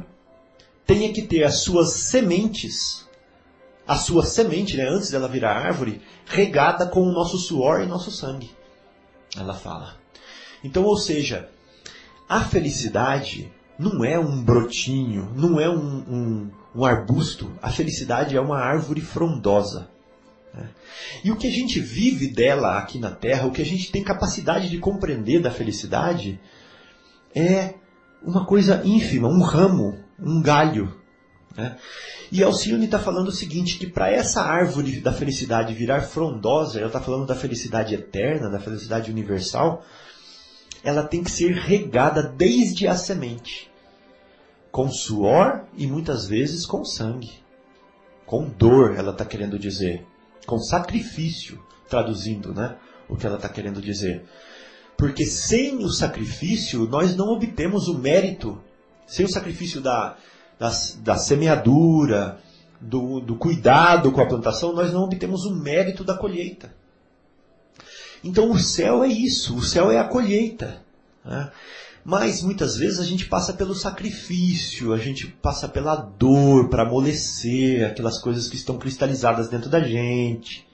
tenha que ter as suas sementes, a sua semente, né, antes dela virar árvore, regada com o nosso suor e nosso sangue. Ela fala. Então, ou seja, a felicidade não é um brotinho, não é um, um, um arbusto. A felicidade é uma árvore frondosa. Né? E o que a gente vive dela aqui na Terra, o que a gente tem capacidade de compreender da felicidade, é uma coisa ínfima, um ramo, um galho. Né? E Alcione está falando o seguinte, que para essa árvore da felicidade virar frondosa, ela está falando da felicidade eterna, da felicidade universal, ela tem que ser regada desde a semente, com suor e muitas vezes com sangue, com dor, ela está querendo dizer com sacrifício, traduzindo né, o que ela está querendo dizer. Porque sem o sacrifício, nós não obtemos o mérito. Sem o sacrifício da, da, da semeadura, do, do cuidado com a plantação, nós não obtemos o mérito da colheita. Então o céu é isso, o céu é a colheita. Né? Mas muitas vezes a gente passa pelo sacrifício, a gente passa pela dor para amolecer aquelas coisas que estão cristalizadas dentro da gente,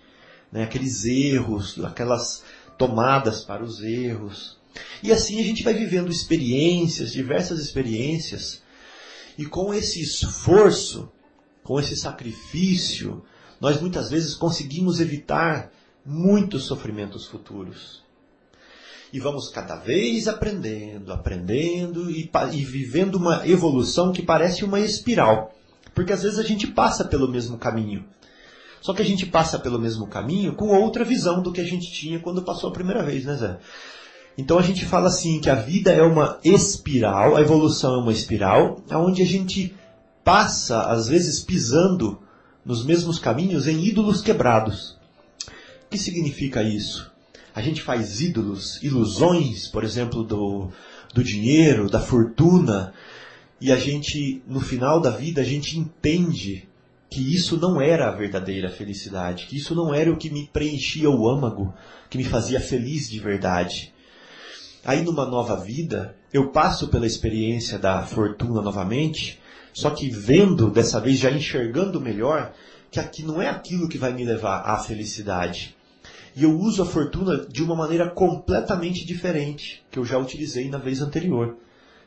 né? aqueles erros, aquelas tomadas para os erros. E assim a gente vai vivendo experiências, diversas experiências, e com esse esforço, com esse sacrifício, nós muitas vezes conseguimos evitar muitos sofrimentos futuros. E vamos cada vez aprendendo, aprendendo e, e vivendo uma evolução que parece uma espiral. Porque às vezes a gente passa pelo mesmo caminho. Só que a gente passa pelo mesmo caminho com outra visão do que a gente tinha quando passou a primeira vez, né, Zé? Então a gente fala assim que a vida é uma espiral, a evolução é uma espiral, onde a gente passa, às vezes, pisando nos mesmos caminhos em ídolos quebrados. O que significa isso? A gente faz ídolos, ilusões, por exemplo, do, do dinheiro, da fortuna, e a gente, no final da vida, a gente entende que isso não era a verdadeira felicidade, que isso não era o que me preenchia o âmago, que me fazia feliz de verdade. Aí numa nova vida, eu passo pela experiência da fortuna novamente, só que vendo, dessa vez já enxergando melhor, que aqui não é aquilo que vai me levar à felicidade. E eu uso a fortuna de uma maneira completamente diferente, que eu já utilizei na vez anterior.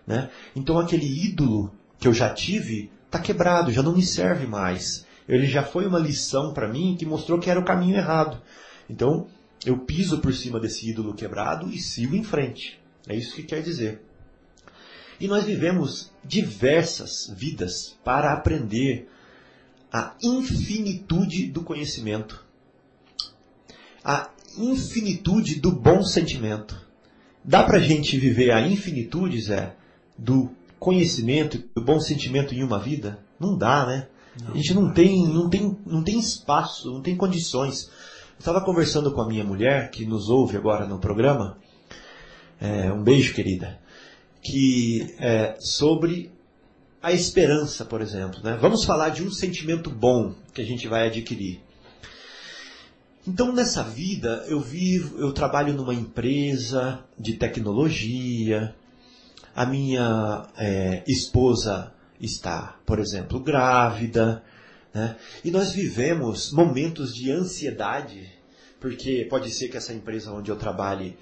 Né? Então aquele ídolo que eu já tive está quebrado, já não me serve mais. Ele já foi uma lição para mim que mostrou que era o caminho errado. Então eu piso por cima desse ídolo quebrado e sigo em frente. É isso que quer dizer. E nós vivemos diversas vidas para aprender a infinitude do conhecimento, a infinitude do bom sentimento. Dá para gente viver a infinitude, Zé, do conhecimento, do bom sentimento em uma vida? Não dá, né? Não. A gente não tem, não, tem, não tem espaço, não tem condições. Estava conversando com a minha mulher, que nos ouve agora no programa, é, um beijo, querida, que é, sobre a esperança, por exemplo. Né? Vamos falar de um sentimento bom que a gente vai adquirir. Então, nessa vida, eu vivo, eu trabalho numa empresa de tecnologia, a minha é, esposa está, por exemplo, grávida, né? E nós vivemos momentos de ansiedade, porque pode ser que essa empresa onde eu trabalhe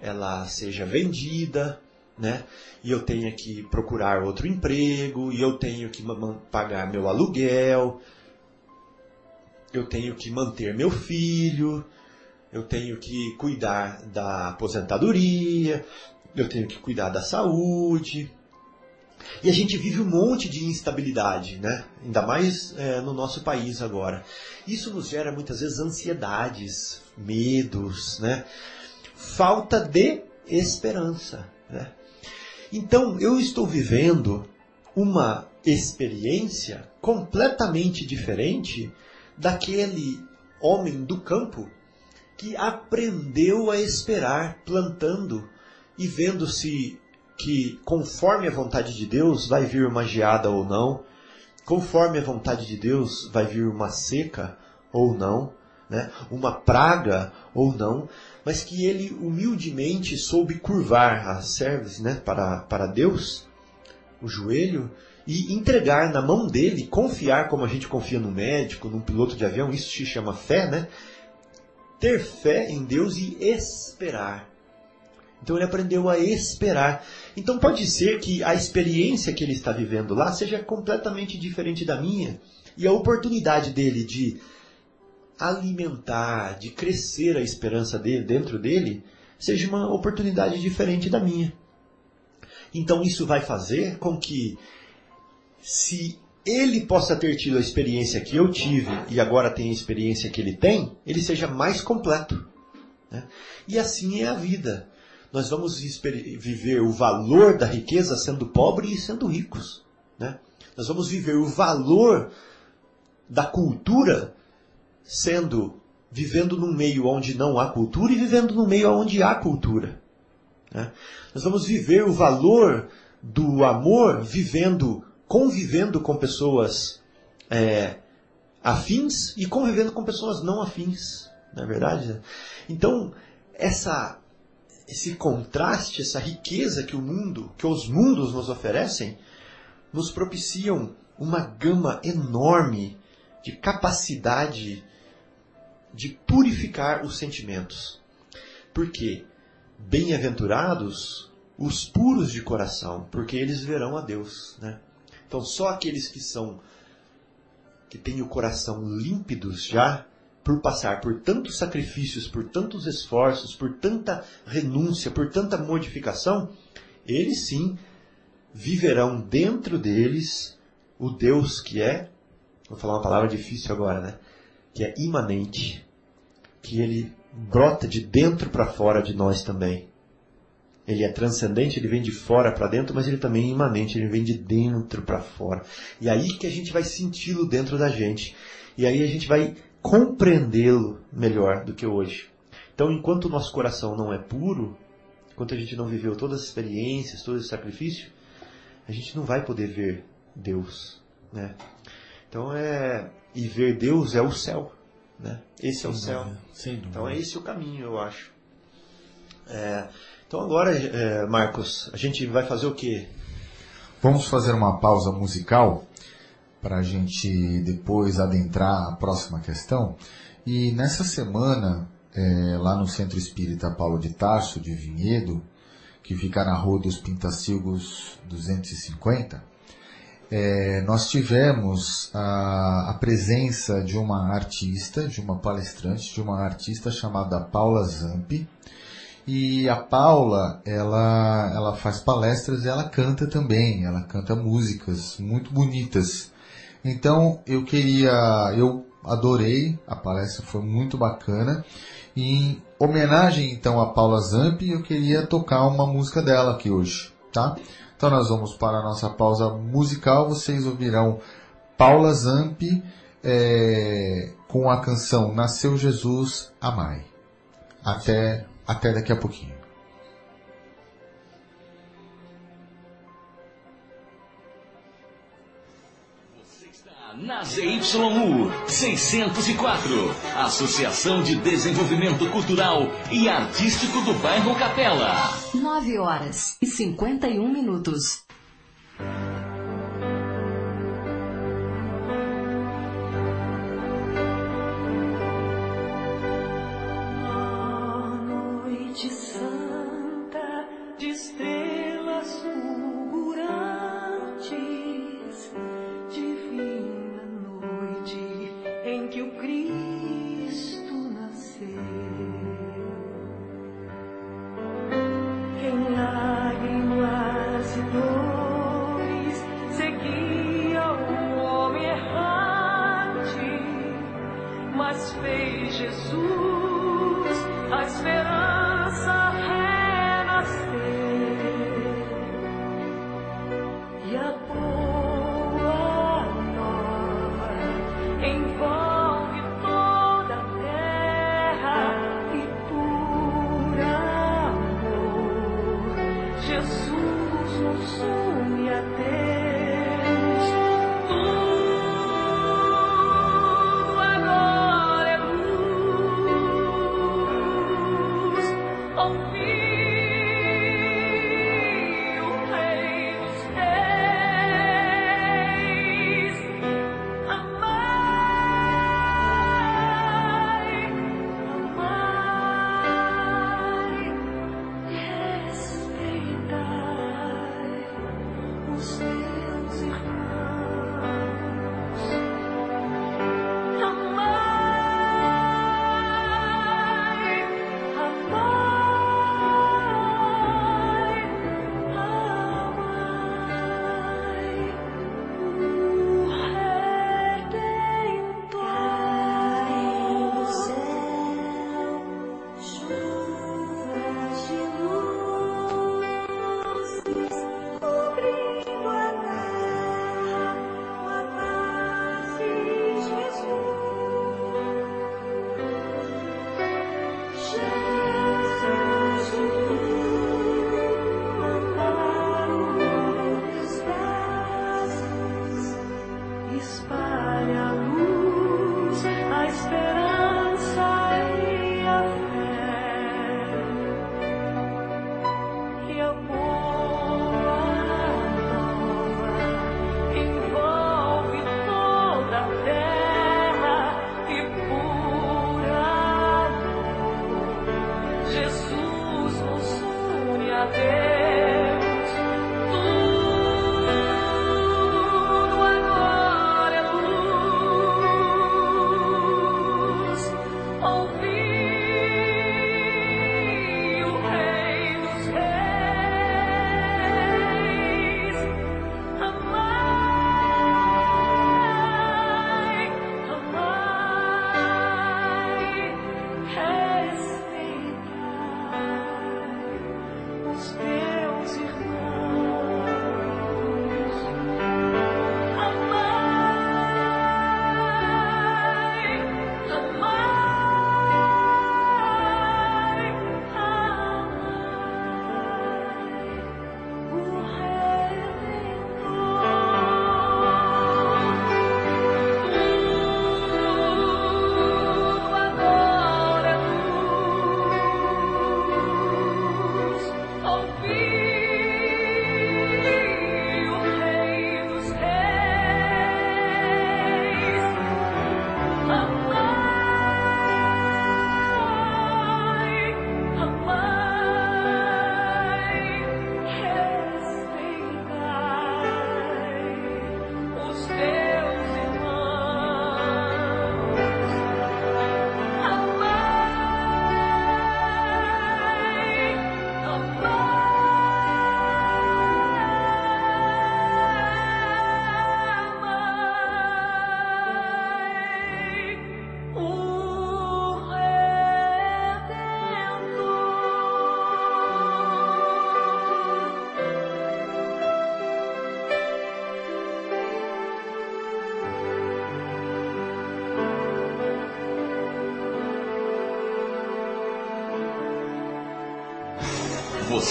ela seja vendida, né? E eu tenha que procurar outro emprego, e eu tenho que pagar meu aluguel, eu tenho que manter meu filho, eu tenho que cuidar da aposentadoria, eu tenho que cuidar da saúde, e a gente vive um monte de instabilidade, né? ainda mais é, no nosso país agora. Isso nos gera muitas vezes ansiedades, medos, né? falta de esperança. Né? Então eu estou vivendo uma experiência completamente diferente daquele homem do campo que aprendeu a esperar plantando e vendo se que conforme a vontade de Deus vai vir uma geada ou não, conforme a vontade de Deus vai vir uma seca ou não, né? uma praga ou não, mas que ele humildemente soube curvar a cerviz né? para, para Deus, o joelho, e entregar na mão dele, confiar como a gente confia no médico, num piloto de avião, isso se chama fé, né? Ter fé em Deus e esperar. Então ele aprendeu a esperar. Então pode ser que a experiência que ele está vivendo lá seja completamente diferente da minha. E a oportunidade dele de alimentar, de crescer a esperança dele dentro dele, seja uma oportunidade diferente da minha. Então isso vai fazer com que se ele possa ter tido a experiência que eu tive e agora tem a experiência que ele tem, ele seja mais completo. Né? E assim é a vida nós vamos viver o valor da riqueza sendo pobre e sendo ricos. Né? Nós vamos viver o valor da cultura sendo vivendo num meio onde não há cultura e vivendo num meio onde há cultura. Né? Nós vamos viver o valor do amor vivendo, convivendo com pessoas é, afins e convivendo com pessoas não afins, não é verdade? Então, essa esse contraste, essa riqueza que o mundo, que os mundos nos oferecem, nos propiciam uma gama enorme de capacidade de purificar os sentimentos. Porque bem-aventurados os puros de coração, porque eles verão a Deus, né? Então só aqueles que são que têm o coração límpidos já por passar por tantos sacrifícios, por tantos esforços, por tanta renúncia, por tanta modificação, eles sim viverão dentro deles o Deus que é, vou falar uma palavra difícil agora, né? Que é imanente, que ele brota de dentro para fora de nós também. Ele é transcendente, ele vem de fora para dentro, mas ele também é imanente, ele vem de dentro para fora. E aí que a gente vai senti-lo dentro da gente. E aí a gente vai compreendê-lo melhor do que hoje. Então, enquanto o nosso coração não é puro, enquanto a gente não viveu todas as experiências, todo esse sacrifício, a gente não vai poder ver Deus, né? Então é e ver Deus é o céu, né? Esse sem é o céu. Dúvida, então é esse o caminho, eu acho. É, então agora, é, Marcos, a gente vai fazer o quê? Vamos fazer uma pausa musical para a gente depois adentrar a próxima questão. E nessa semana, é, lá no Centro Espírita Paulo de Tarso, de Vinhedo, que fica na Rua dos Pintacilgos 250, é, nós tivemos a, a, presença de uma artista, de uma palestrante, de uma artista chamada Paula Zampi. E a Paula, ela, ela faz palestras e ela canta também, ela canta músicas muito bonitas. Então eu queria, eu adorei, a palestra foi muito bacana. Em homenagem então a Paula Zampi, eu queria tocar uma música dela aqui hoje, tá? Então nós vamos para a nossa pausa musical, vocês ouvirão Paula Zampi é, com a canção Nasceu Jesus, Amai. Até, até daqui a pouquinho. Na ZYU 604, Associação de Desenvolvimento Cultural e Artístico do Bairro Capela. 9 horas e 51 minutos. consome até.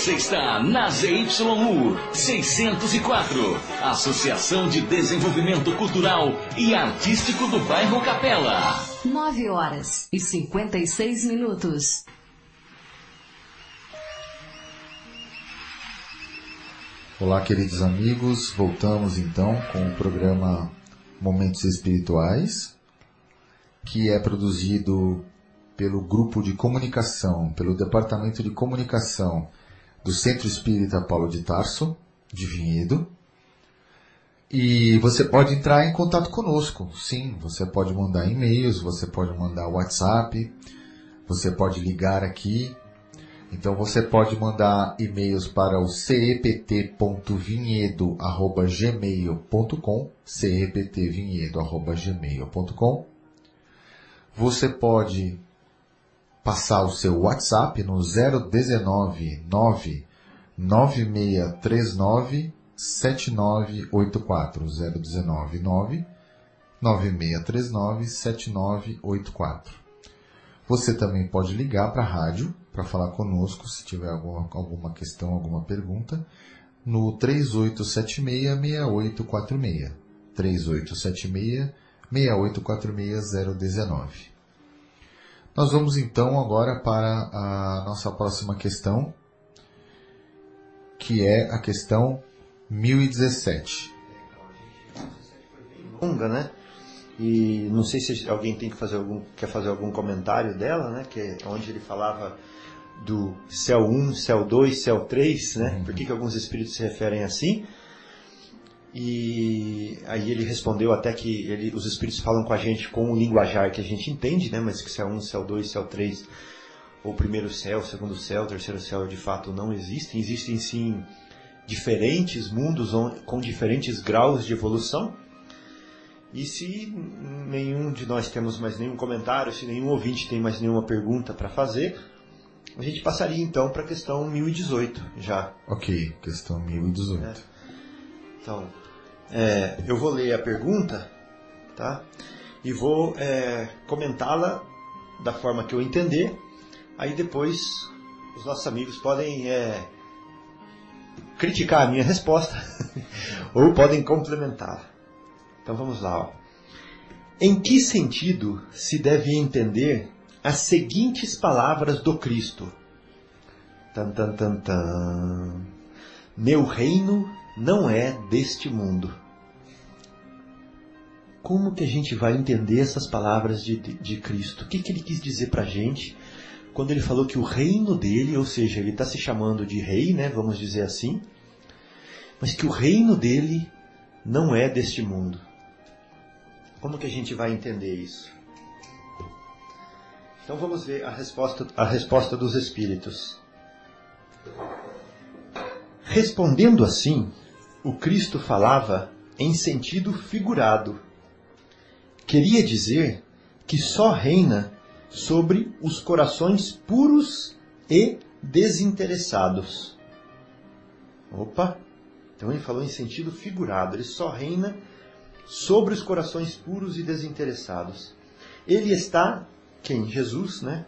Você está na ZYU 604, Associação de Desenvolvimento Cultural e Artístico do Bairro Capela. 9 horas e 56 minutos. Olá, queridos amigos. Voltamos então com o programa Momentos Espirituais, que é produzido pelo grupo de comunicação, pelo departamento de comunicação do Centro Espírita Paulo de Tarso, de Vinhedo. E você pode entrar em contato conosco. Sim, você pode mandar e-mails, você pode mandar WhatsApp, você pode ligar aqui. Então você pode mandar e-mails para o cept.vinhedo@gmail.com, ceptvinhedo@gmail.com. Você pode passar o seu WhatsApp no 019 9 9639 7984 019 9 9639 7984. Você também pode ligar para a rádio para falar conosco se tiver alguma, alguma questão, alguma pergunta, no 3876-6846. 3876-6846-019. Nós vamos então agora para a nossa próxima questão, que é a questão 1017. Longa, né? E não sei se alguém tem que fazer algum, quer fazer algum comentário dela, né? Que é onde ele falava do céu 1, céu 2, céu 3, né? Por que, que alguns espíritos se referem assim? E aí ele respondeu até que ele, os espíritos falam com a gente com o linguajar que a gente entende, né? Mas que céu 1, céu 2, céu 3, ou primeiro céu, segundo céu, terceiro céu, de fato não existem. Existem sim diferentes mundos com diferentes graus de evolução. E se nenhum de nós temos mais nenhum comentário, se nenhum ouvinte tem mais nenhuma pergunta para fazer, a gente passaria então para a questão 1018 já. Ok, questão 1018. É. Então, é, eu vou ler a pergunta, tá? E vou é, comentá-la da forma que eu entender. Aí depois os nossos amigos podem é, criticar a minha resposta ou podem complementar. Então vamos lá. Ó. Em que sentido se deve entender as seguintes palavras do Cristo? Tan, tan, tan, tan. Meu reino não é deste mundo. Como que a gente vai entender essas palavras de, de, de Cristo? O que, que ele quis dizer para a gente quando ele falou que o reino dele, ou seja, ele está se chamando de rei, né, vamos dizer assim, mas que o reino dele não é deste mundo. Como que a gente vai entender isso? Então vamos ver a resposta, a resposta dos espíritos. Respondendo assim, o Cristo falava em sentido figurado. Queria dizer que só reina sobre os corações puros e desinteressados. Opa! Então ele falou em sentido figurado, ele só reina sobre os corações puros e desinteressados. Ele está, quem? Jesus, né?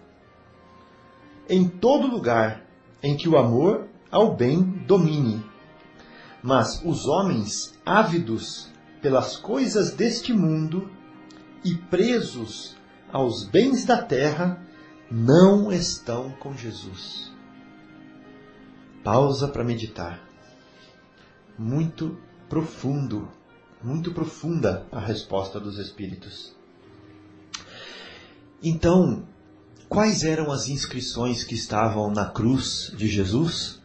Em todo lugar em que o amor ao bem domine mas os homens ávidos pelas coisas deste mundo e presos aos bens da terra não estão com Jesus. Pausa para meditar. Muito profundo, muito profunda a resposta dos Espíritos. Então, quais eram as inscrições que estavam na cruz de Jesus?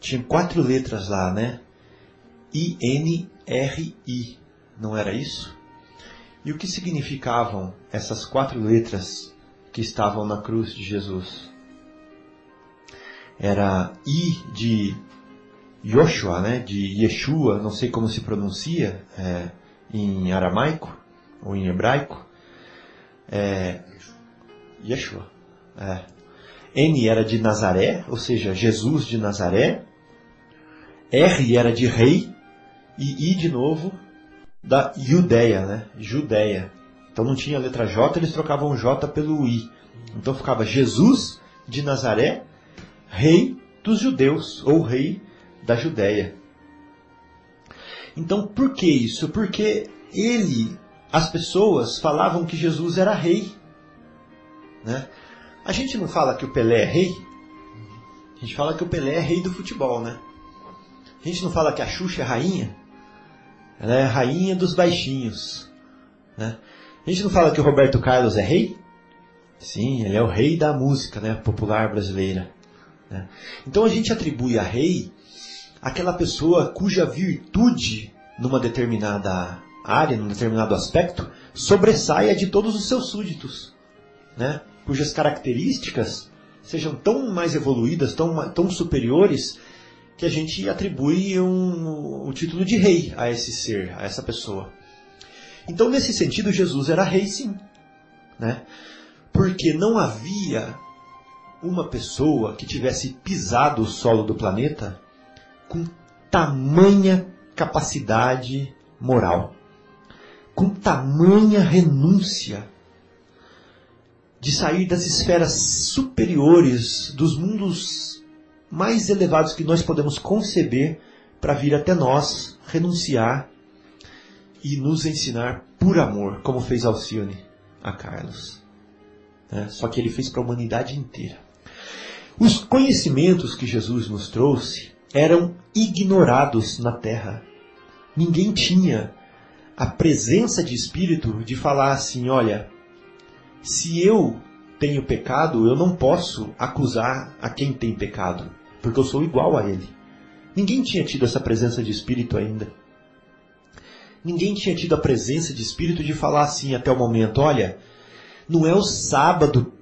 Tinha quatro letras lá, né? I-N-R-I. Não era isso? E o que significavam essas quatro letras que estavam na cruz de Jesus? Era I de Yoshua, né? de Yeshua, não sei como se pronuncia é, em aramaico ou em hebraico. É, Yeshua. É. N era de Nazaré, ou seja, Jesus de Nazaré. R era de rei, e I de novo da Judéia, né? Judéia. Então não tinha letra J, eles trocavam J pelo I. Então ficava Jesus de Nazaré, rei dos judeus, ou rei da Judéia. Então, por que isso? Porque ele, as pessoas falavam que Jesus era rei. Né? A gente não fala que o Pelé é rei? A gente fala que o Pelé é rei do futebol, né? A gente não fala que a Xuxa é rainha? Ela é rainha dos baixinhos. Né? A gente não fala que o Roberto Carlos é rei? Sim, ele é o rei da música né, popular brasileira. Né? Então a gente atribui a rei aquela pessoa cuja virtude numa determinada área, num determinado aspecto, sobressaia de todos os seus súditos, né? cujas características sejam tão mais evoluídas, tão, tão superiores, que a gente atribui um, título de rei a esse ser, a essa pessoa. Então, nesse sentido, Jesus era rei sim. Né? Porque não havia uma pessoa que tivesse pisado o solo do planeta com tamanha capacidade moral, com tamanha renúncia de sair das esferas superiores, dos mundos mais elevados que nós podemos conceber, para vir até nós, renunciar e nos ensinar por amor, como fez Alcione a Carlos. É, só que ele fez para a humanidade inteira. Os conhecimentos que Jesus nos trouxe eram ignorados na terra. Ninguém tinha a presença de espírito de falar assim: olha, se eu tenho pecado, eu não posso acusar a quem tem pecado, porque eu sou igual a ele. Ninguém tinha tido essa presença de espírito ainda. Ninguém tinha tido a presença de espírito de falar assim até o momento: olha, não é o sábado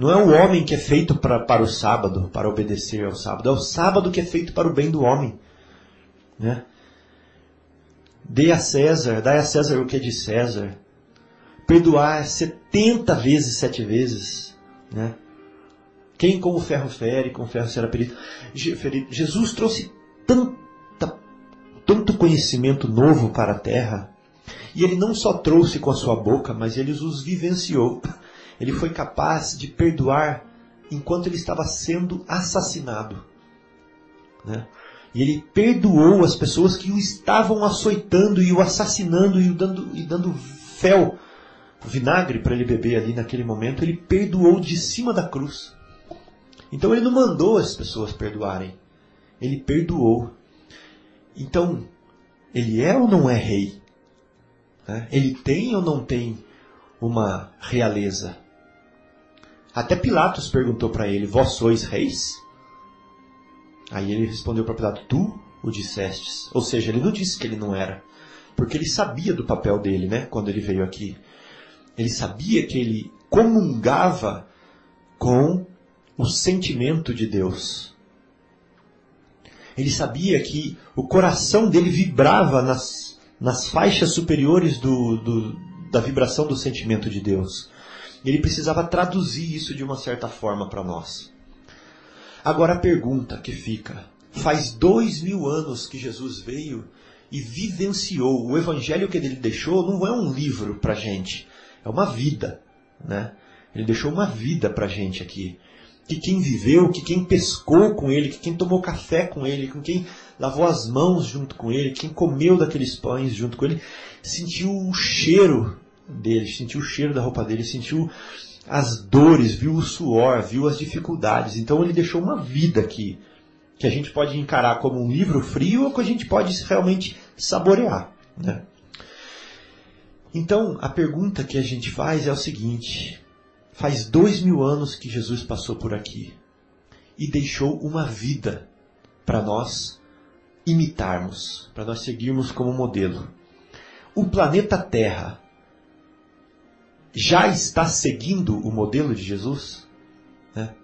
não é o homem que é feito pra, para o sábado, para obedecer ao sábado. É o sábado que é feito para o bem do homem. Né? Dê a César, dai a César o que é de César. Perdoar 70 vezes, sete vezes. Né? Quem com o ferro fere, com o ferro será ferido. Jesus trouxe tanta, tanto conhecimento novo para a terra. E ele não só trouxe com a sua boca, mas ele os vivenciou. Ele foi capaz de perdoar enquanto ele estava sendo assassinado. Né? E ele perdoou as pessoas que o estavam açoitando e o assassinando e o dando, e dando fel, vinagre para ele beber ali naquele momento. Ele perdoou de cima da cruz. Então ele não mandou as pessoas perdoarem. Ele perdoou. Então, ele é ou não é rei? Né? Ele tem ou não tem uma realeza? Até Pilatos perguntou para ele: Vós sois reis? Aí ele respondeu para Pilatos: Tu o dissestes. Ou seja, ele não disse que ele não era, porque ele sabia do papel dele, né? Quando ele veio aqui, ele sabia que ele comungava com o sentimento de Deus. Ele sabia que o coração dele vibrava nas, nas faixas superiores do, do, da vibração do sentimento de Deus. Ele precisava traduzir isso de uma certa forma para nós. Agora a pergunta que fica: faz dois mil anos que Jesus veio e vivenciou. O evangelho que ele deixou não é um livro para gente, é uma vida, né? Ele deixou uma vida para gente aqui. Que quem viveu, que quem pescou com ele, que quem tomou café com ele, com quem lavou as mãos junto com ele, quem comeu daqueles pães junto com ele, sentiu o cheiro dele, sentiu o cheiro da roupa dele, sentiu as dores, viu o suor, viu as dificuldades. Então ele deixou uma vida aqui que a gente pode encarar como um livro frio ou que a gente pode realmente saborear. Né? Então a pergunta que a gente faz é o seguinte: faz dois mil anos que Jesus passou por aqui e deixou uma vida para nós imitarmos, para nós seguirmos como modelo. O planeta Terra já está seguindo o modelo de Jesus? Né?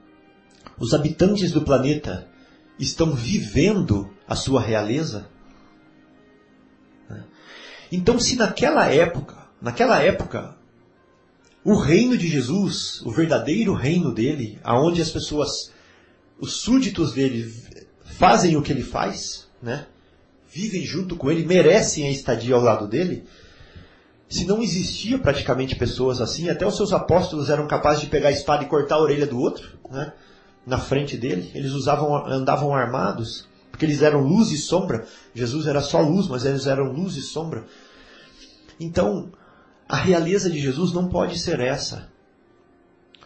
Os habitantes do planeta estão vivendo a sua realeza? Né? Então, se naquela época, naquela época, o reino de Jesus, o verdadeiro reino dele, aonde as pessoas, os súditos dele fazem o que ele faz, né? vivem junto com ele, merecem a estadia ao lado dele, se não existia praticamente pessoas assim, até os seus apóstolos eram capazes de pegar a espada e cortar a orelha do outro, né? na frente dele, eles usavam, andavam armados, porque eles eram luz e sombra. Jesus era só luz, mas eles eram luz e sombra. Então, a realeza de Jesus não pode ser essa.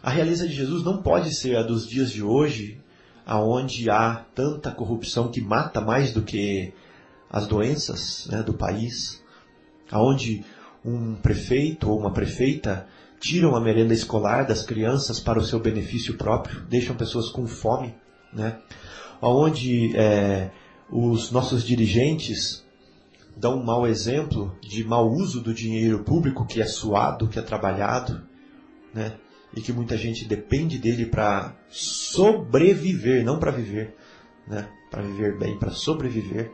A realeza de Jesus não pode ser a dos dias de hoje, aonde há tanta corrupção que mata mais do que as doenças né, do país, aonde um prefeito ou uma prefeita tiram a merenda escolar das crianças para o seu benefício próprio, deixam pessoas com fome, né? Onde é, os nossos dirigentes dão um mau exemplo de mau uso do dinheiro público que é suado, que é trabalhado, né? E que muita gente depende dele para sobreviver, não para viver, né? Para viver bem, para sobreviver.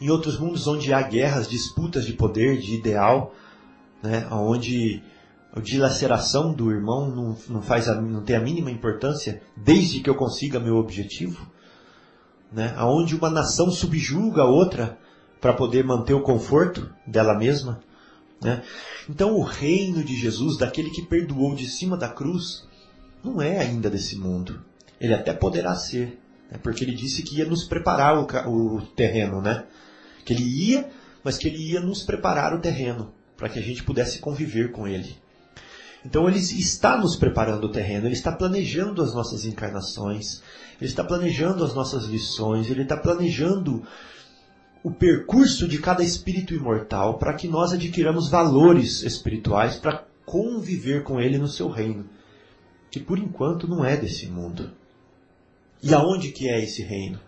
Em outros mundos onde há guerras, disputas de poder, de ideal, né? Onde a dilaceração do irmão não, não, faz a, não tem a mínima importância desde que eu consiga meu objetivo, né? Aonde uma nação subjuga a outra para poder manter o conforto dela mesma, né? Então o reino de Jesus, daquele que perdoou de cima da cruz, não é ainda desse mundo. Ele até poderá ser, né? porque ele disse que ia nos preparar o, o terreno, né? Que ele ia, mas que ele ia nos preparar o terreno para que a gente pudesse conviver com ele. Então ele está nos preparando o terreno, ele está planejando as nossas encarnações, ele está planejando as nossas lições, ele está planejando o percurso de cada espírito imortal para que nós adquiramos valores espirituais para conviver com ele no seu reino, que por enquanto não é desse mundo. E aonde que é esse reino?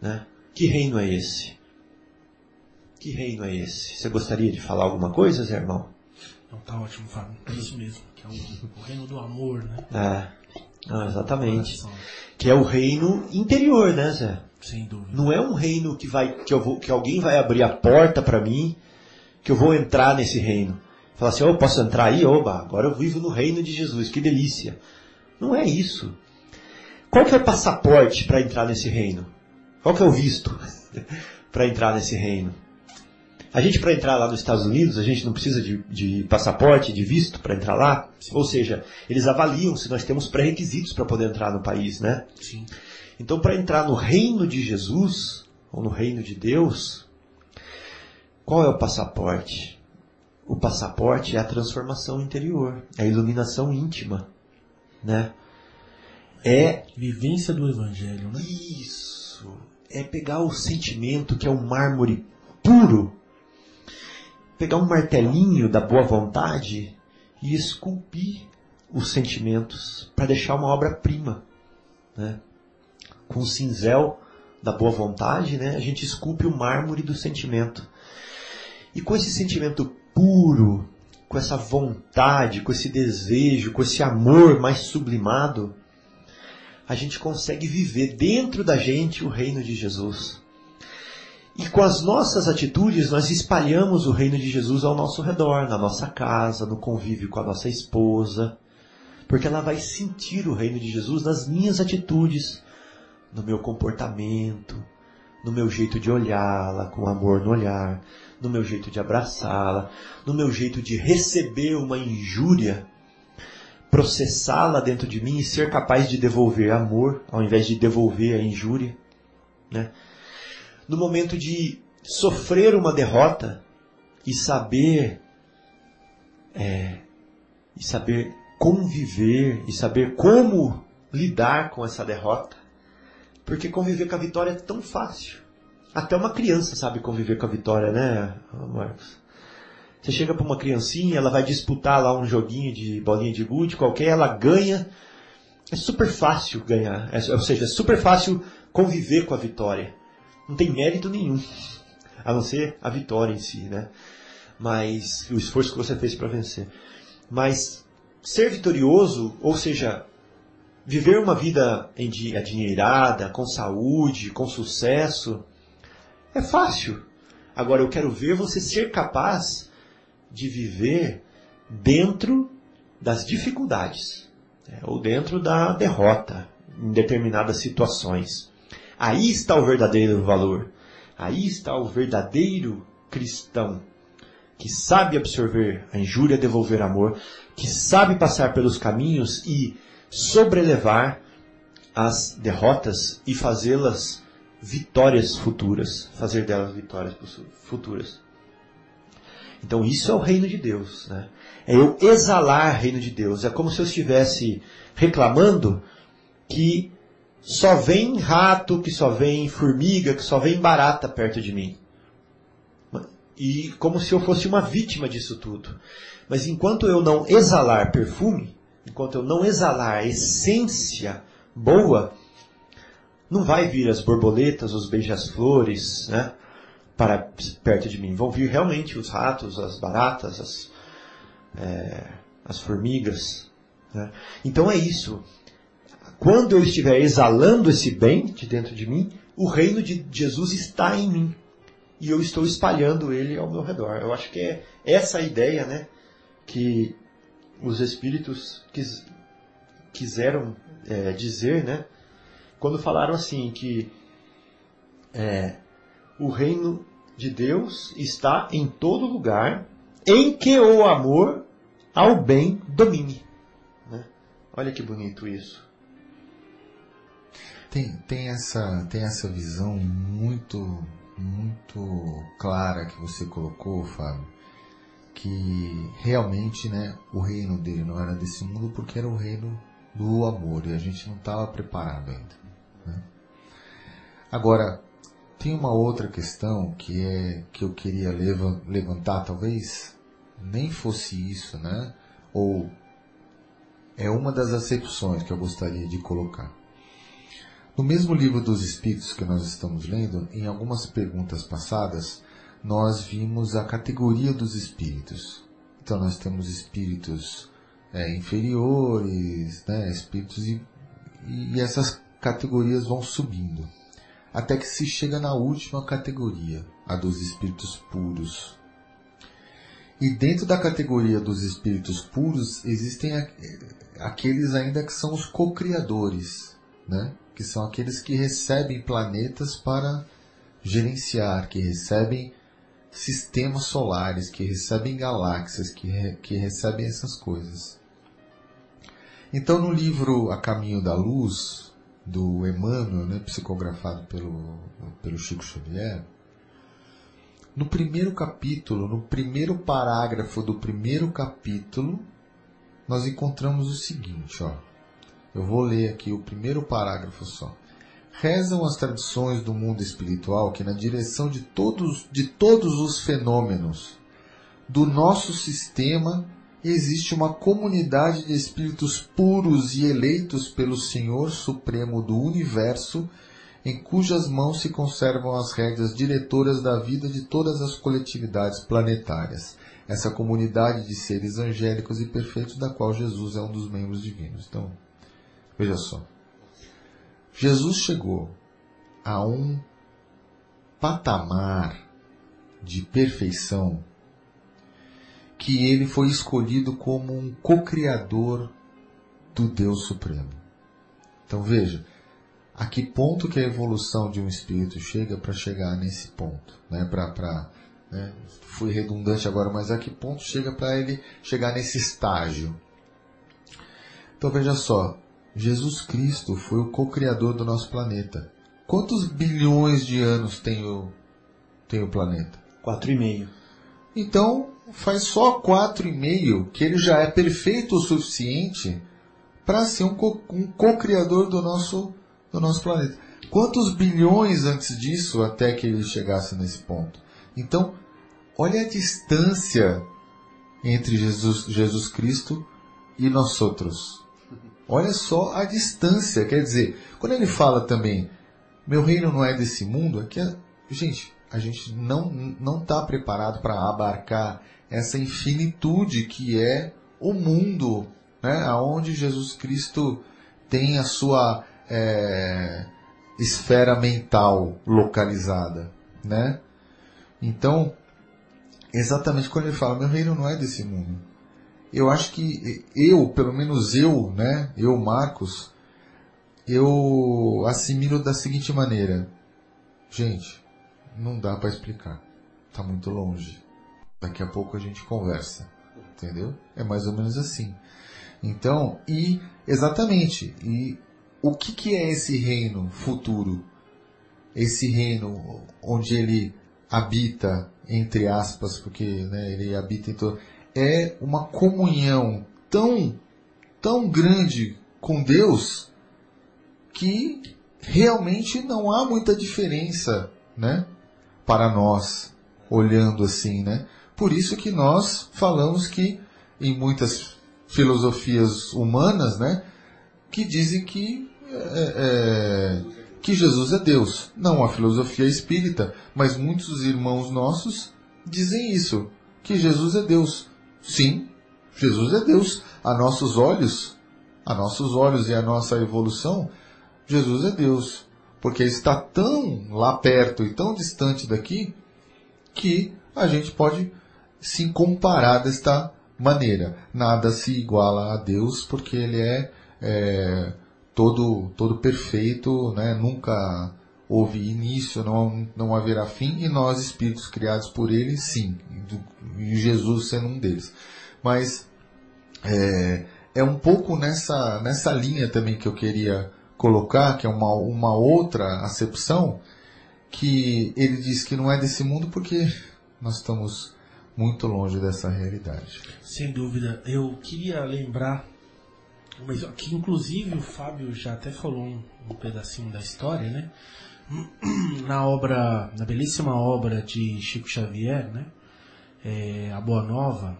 Né? Que reino é esse? Que reino é esse? Você gostaria de falar alguma coisa, Zé Irmão? Não, tá ótimo, Fábio. É isso mesmo. Que é o, o reino do amor, né? É. Ah, exatamente. Que é o reino interior, né, Zé? Não é um reino que vai que, eu vou, que alguém vai abrir a porta para mim, que eu vou entrar nesse reino. Falar assim, oh, posso entrar aí? Oba, agora eu vivo no reino de Jesus, que delícia. Não é isso. Qual que é o passaporte para entrar nesse reino? Qual que é o visto para entrar nesse reino? A gente, para entrar lá nos Estados Unidos, a gente não precisa de, de passaporte, de visto para entrar lá. Sim. Ou seja, eles avaliam se nós temos pré-requisitos para poder entrar no país, né? Sim. Então, para entrar no reino de Jesus, ou no reino de Deus, qual é o passaporte? O passaporte é a transformação interior, é a iluminação íntima, né? É vivência do evangelho, né? Isso. É pegar o sentimento que é um mármore puro pegar um martelinho da boa vontade e esculpir os sentimentos para deixar uma obra-prima. Né? Com o cinzel da boa vontade, né, a gente esculpe o mármore do sentimento. E com esse sentimento puro, com essa vontade, com esse desejo, com esse amor mais sublimado, a gente consegue viver dentro da gente o reino de Jesus. E com as nossas atitudes, nós espalhamos o reino de Jesus ao nosso redor, na nossa casa, no convívio com a nossa esposa, porque ela vai sentir o reino de Jesus nas minhas atitudes, no meu comportamento, no meu jeito de olhá-la com amor no olhar, no meu jeito de abraçá-la, no meu jeito de receber uma injúria, processá-la dentro de mim e ser capaz de devolver amor ao invés de devolver a injúria, né? no momento de sofrer uma derrota e saber é, e saber conviver e saber como lidar com essa derrota. Porque conviver com a vitória é tão fácil. Até uma criança sabe conviver com a vitória, né, Marcos? Você chega para uma criancinha, ela vai disputar lá um joguinho de bolinha de gude qualquer, ela ganha. É super fácil ganhar, é, ou seja, é super fácil conviver com a vitória não tem mérito nenhum, a não ser a vitória em si, né? Mas o esforço que você fez para vencer. Mas ser vitorioso, ou seja, viver uma vida adinheirada, com saúde, com sucesso, é fácil. Agora eu quero ver você ser capaz de viver dentro das dificuldades, né? ou dentro da derrota em determinadas situações. Aí está o verdadeiro valor. Aí está o verdadeiro cristão que sabe absorver a injúria, devolver amor, que sabe passar pelos caminhos e sobrelevar as derrotas e fazê-las vitórias futuras, fazer delas vitórias futuras. Então isso é o reino de Deus, né? É eu exalar o reino de Deus. É como se eu estivesse reclamando que só vem rato, que só vem formiga, que só vem barata perto de mim. E como se eu fosse uma vítima disso tudo. Mas enquanto eu não exalar perfume, enquanto eu não exalar a essência boa, não vai vir as borboletas, os beijas-flores, né, para perto de mim. Vão vir realmente os ratos, as baratas, as, é, as formigas. Né? Então é isso. Quando eu estiver exalando esse bem de dentro de mim, o reino de Jesus está em mim. E eu estou espalhando ele ao meu redor. Eu acho que é essa a ideia né, que os espíritos quis, quiseram é, dizer, né, quando falaram assim que é, o reino de Deus está em todo lugar, em que o amor ao bem domine. Né? Olha que bonito isso. Tem, tem, essa, tem essa visão muito, muito clara que você colocou, Fábio, que realmente né, o reino dele não era desse mundo porque era o reino do amor e a gente não estava preparado ainda. Né? Agora, tem uma outra questão que é que eu queria levantar, talvez nem fosse isso, né? Ou é uma das acepções que eu gostaria de colocar. No mesmo livro dos Espíritos que nós estamos lendo, em algumas perguntas passadas, nós vimos a categoria dos espíritos. Então nós temos espíritos é, inferiores, né, espíritos e, e essas categorias vão subindo, até que se chega na última categoria, a dos espíritos puros. E dentro da categoria dos espíritos puros existem aqueles ainda que são os co-criadores, né? que são aqueles que recebem planetas para gerenciar, que recebem sistemas solares, que recebem galáxias, que, re, que recebem essas coisas. Então, no livro A Caminho da Luz, do Emmanuel, né, psicografado pelo, pelo Chico Xavier, no primeiro capítulo, no primeiro parágrafo do primeiro capítulo, nós encontramos o seguinte, ó. Eu vou ler aqui o primeiro parágrafo só. Rezam as tradições do mundo espiritual que na direção de todos, de todos os fenômenos do nosso sistema existe uma comunidade de espíritos puros e eleitos pelo Senhor Supremo do Universo, em cujas mãos se conservam as rédeas diretoras da vida de todas as coletividades planetárias. Essa comunidade de seres angélicos e perfeitos, da qual Jesus é um dos membros divinos. Então, veja só. Jesus chegou a um patamar de perfeição que ele foi escolhido como um co-criador do Deus Supremo. Então veja, a que ponto que a evolução de um espírito chega para chegar nesse ponto, né? Para né? fui redundante agora, mas a que ponto chega para ele chegar nesse estágio? Então veja só, Jesus Cristo foi o co-criador do nosso planeta. Quantos bilhões de anos tem o, tem o planeta? Quatro e meio. Então, faz só 4,5 que ele já é perfeito o suficiente para ser um, co um co-criador do nosso, do nosso planeta. Quantos bilhões antes disso até que ele chegasse nesse ponto? Então, olha a distância entre Jesus, Jesus Cristo e nós outros. Olha só a distância, quer dizer, quando ele fala também, meu reino não é desse mundo, aqui é, gente, a gente não não está preparado para abarcar essa infinitude que é o mundo, né, aonde Jesus Cristo tem a sua é, esfera mental localizada, né? Então, exatamente quando ele fala, meu reino não é desse mundo. Eu acho que eu, pelo menos eu, né, eu Marcos, eu assimilo da seguinte maneira, gente, não dá para explicar, tá muito longe. Daqui a pouco a gente conversa. Entendeu? É mais ou menos assim. Então, e exatamente, e o que, que é esse reino futuro? Esse reino onde ele habita, entre aspas, porque né, ele habita em todo. É uma comunhão tão, tão grande com Deus que realmente não há muita diferença, né? Para nós, olhando assim, né? Por isso que nós falamos que em muitas filosofias humanas, né? Que dizem que é, é, que Jesus é Deus. Não a filosofia espírita, mas muitos irmãos nossos dizem isso, que Jesus é Deus. Sim, Jesus é Deus. A nossos olhos, a nossos olhos e a nossa evolução, Jesus é Deus. Porque está tão lá perto e tão distante daqui que a gente pode se comparar desta maneira. Nada se iguala a Deus porque ele é, é todo, todo perfeito, né? nunca houve início, não, não haverá fim, e nós, espíritos criados por ele, sim, e Jesus sendo um deles. Mas é, é um pouco nessa, nessa linha também que eu queria colocar, que é uma, uma outra acepção, que ele diz que não é desse mundo porque nós estamos muito longe dessa realidade. Sem dúvida. Eu queria lembrar, mas que inclusive o Fábio já até falou um, um pedacinho da história, né? Na obra, na belíssima obra de Chico Xavier, né? É, a Boa Nova,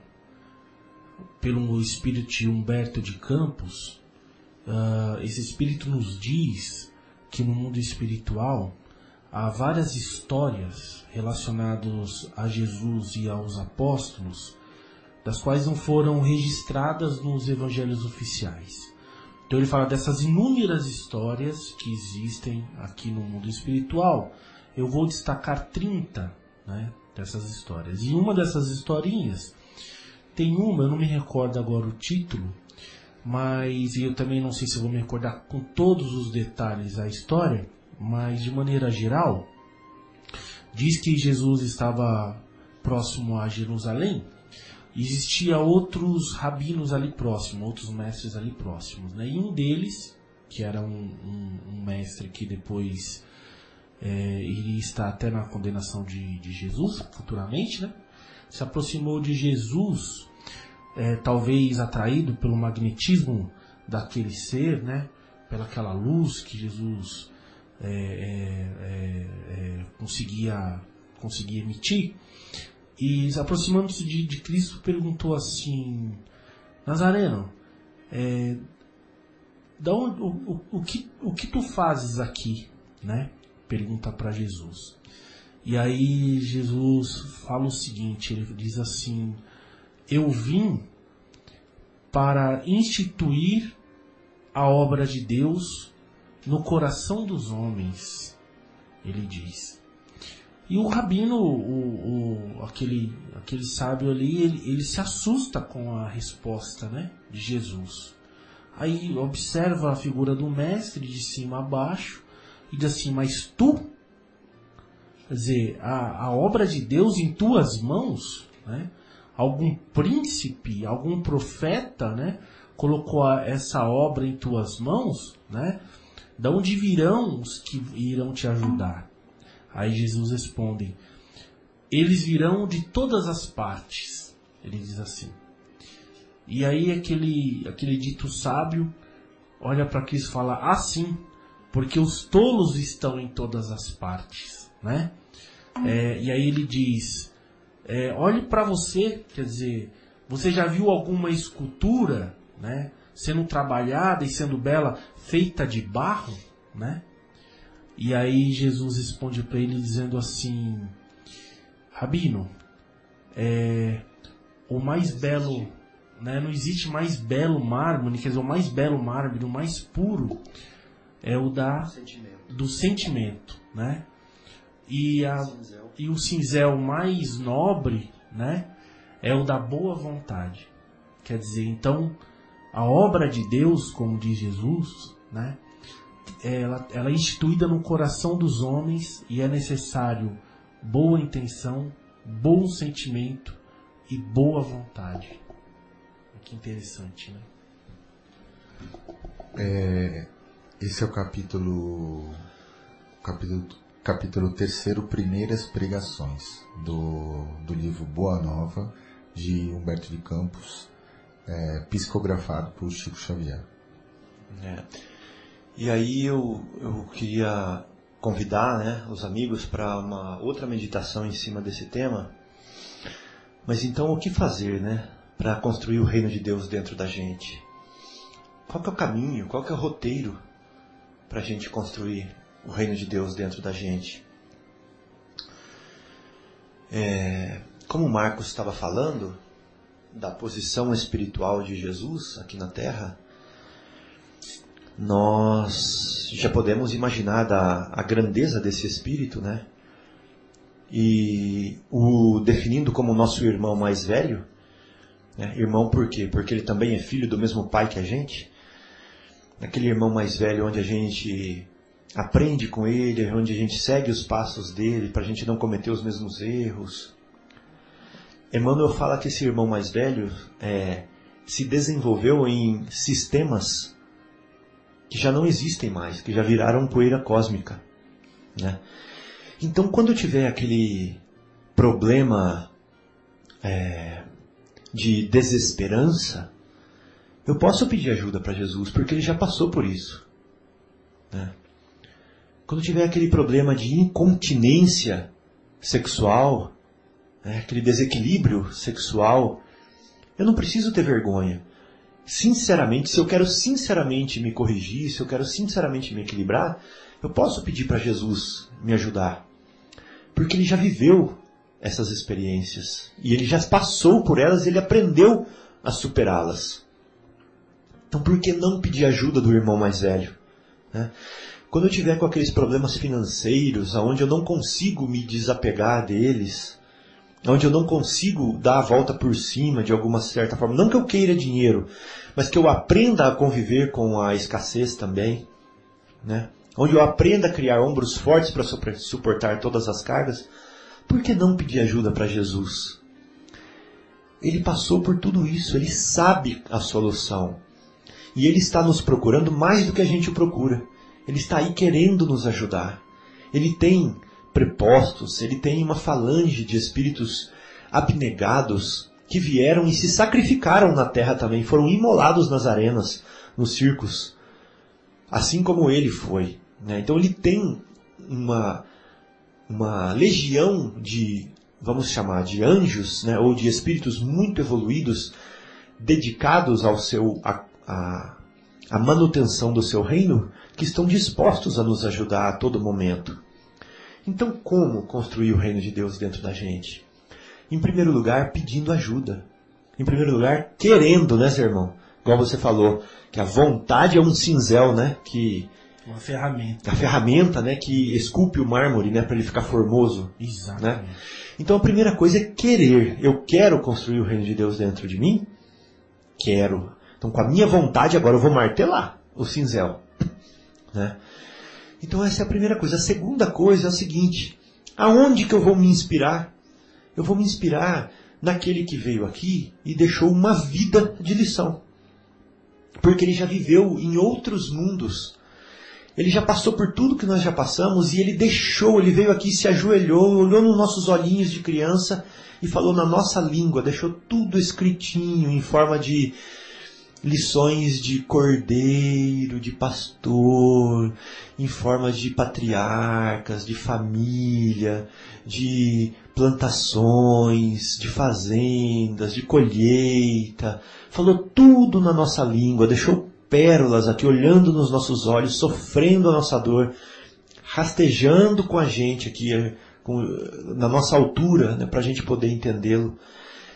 pelo espírito de Humberto de Campos, uh, esse espírito nos diz que no mundo espiritual há várias histórias relacionadas a Jesus e aos apóstolos, das quais não foram registradas nos evangelhos oficiais. Então ele fala dessas inúmeras histórias que existem aqui no mundo espiritual. Eu vou destacar 30 né, dessas histórias. E uma dessas historinhas tem uma, eu não me recordo agora o título, mas eu também não sei se vou me recordar com todos os detalhes a história, mas de maneira geral, diz que Jesus estava próximo a Jerusalém, existia outros rabinos ali próximos, outros mestres ali próximos, né? E um deles, que era um, um, um mestre que depois é, iria estar até na condenação de, de Jesus futuramente, né? Se aproximou de Jesus, é, talvez atraído pelo magnetismo daquele ser, né? Pelaquela luz que Jesus é, é, é, é, conseguia, conseguia emitir. E aproximando-se de, de, Cristo, perguntou assim: Nazareno, é, da onde, o, o, o, que, o que tu fazes aqui? Né? Pergunta para Jesus. E aí Jesus fala o seguinte: ele diz assim, eu vim para instituir a obra de Deus no coração dos homens, ele diz. E o rabino, o, o, aquele, aquele sábio ali, ele, ele se assusta com a resposta né, de Jesus. Aí observa a figura do mestre de cima a baixo e diz assim: Mas tu, quer dizer, a, a obra de Deus em tuas mãos, né? algum príncipe, algum profeta, né? colocou essa obra em tuas mãos, né? Da onde virão os que irão te ajudar? Aí Jesus responde: Eles virão de todas as partes. Ele diz assim. E aí aquele, aquele dito sábio olha para Cristo e fala: Assim, porque os tolos estão em todas as partes, né? É, e aí ele diz: é, olhe para você, quer dizer, você já viu alguma escultura, né? Sendo trabalhada e sendo bela, feita de barro, né? E aí Jesus responde para ele dizendo assim: Rabino, é, o mais belo, né, não existe mais belo mármore, quer dizer, o mais belo mármore, o mais puro, é o da, sentimento. do sentimento, né? E, a, e o cinzel mais nobre, né, é o da boa vontade. Quer dizer, então, a obra de Deus, como diz Jesus, né, ela, ela é instituída no coração dos homens e é necessário boa intenção, bom sentimento e boa vontade. Que interessante, né? É, Esse é o capítulo. Capítulo, capítulo terceiro, Primeiras Pregações, do, do livro Boa Nova, de Humberto de Campos, é, psicografado por Chico Xavier. É. E aí eu, eu queria convidar né, os amigos para uma outra meditação em cima desse tema. Mas então o que fazer né, para construir o reino de Deus dentro da gente? Qual que é o caminho, qual que é o roteiro para a gente construir o reino de Deus dentro da gente? É, como o Marcos estava falando da posição espiritual de Jesus aqui na Terra, nós já podemos imaginar da, a grandeza desse espírito, né? E o definindo como nosso irmão mais velho, né? irmão por quê? Porque ele também é filho do mesmo pai que a gente. Aquele irmão mais velho onde a gente aprende com ele, onde a gente segue os passos dele para a gente não cometer os mesmos erros. Emmanuel fala que esse irmão mais velho é, se desenvolveu em sistemas que já não existem mais, que já viraram poeira cósmica. Né? Então, quando tiver aquele problema é, de desesperança, eu posso pedir ajuda para Jesus, porque ele já passou por isso. Né? Quando tiver aquele problema de incontinência sexual, né, aquele desequilíbrio sexual, eu não preciso ter vergonha sinceramente, se eu quero sinceramente me corrigir, se eu quero sinceramente me equilibrar, eu posso pedir para Jesus me ajudar. Porque ele já viveu essas experiências. E ele já passou por elas ele aprendeu a superá-las. Então por que não pedir ajuda do irmão mais velho? Né? Quando eu tiver com aqueles problemas financeiros, aonde eu não consigo me desapegar deles, onde eu não consigo dar a volta por cima de alguma certa forma. Não que eu queira dinheiro, mas que eu aprenda a conviver com a escassez também, né? Onde eu aprenda a criar ombros fortes para suportar todas as cargas. Por que não pedir ajuda para Jesus? Ele passou por tudo isso, ele sabe a solução. E ele está nos procurando mais do que a gente o procura. Ele está aí querendo nos ajudar. Ele tem prepostos, ele tem uma falange de espíritos abnegados que vieram e se sacrificaram na terra também, foram imolados nas arenas, nos circos, assim como ele foi. Né? Então ele tem uma, uma legião de, vamos chamar, de anjos, né? ou de espíritos muito evoluídos, dedicados ao seu, a, a, a manutenção do seu reino, que estão dispostos a nos ajudar a todo momento. Então, como construir o reino de Deus dentro da gente? Em primeiro lugar, pedindo ajuda. Em primeiro lugar, querendo, né, seu irmão? Igual você falou, que a vontade é um cinzel, né? Que uma ferramenta. A ferramenta, né, que esculpe o mármore, né, para ele ficar formoso. Exatamente. Né? Então a primeira coisa é querer. Eu quero construir o reino de Deus dentro de mim? Quero. Então com a minha vontade agora eu vou martelar o cinzel, né? Então essa é a primeira coisa. A segunda coisa é a seguinte: aonde que eu vou me inspirar? Eu vou me inspirar naquele que veio aqui e deixou uma vida de lição. Porque ele já viveu em outros mundos. Ele já passou por tudo que nós já passamos e ele deixou, ele veio aqui, se ajoelhou, olhou nos nossos olhinhos de criança e falou na nossa língua, deixou tudo escritinho em forma de lições de cordeiro, de pastor, em formas de patriarcas, de família, de plantações, de fazendas, de colheita. Falou tudo na nossa língua, deixou pérolas aqui olhando nos nossos olhos, sofrendo a nossa dor, rastejando com a gente aqui com, na nossa altura, né, para a gente poder entendê-lo.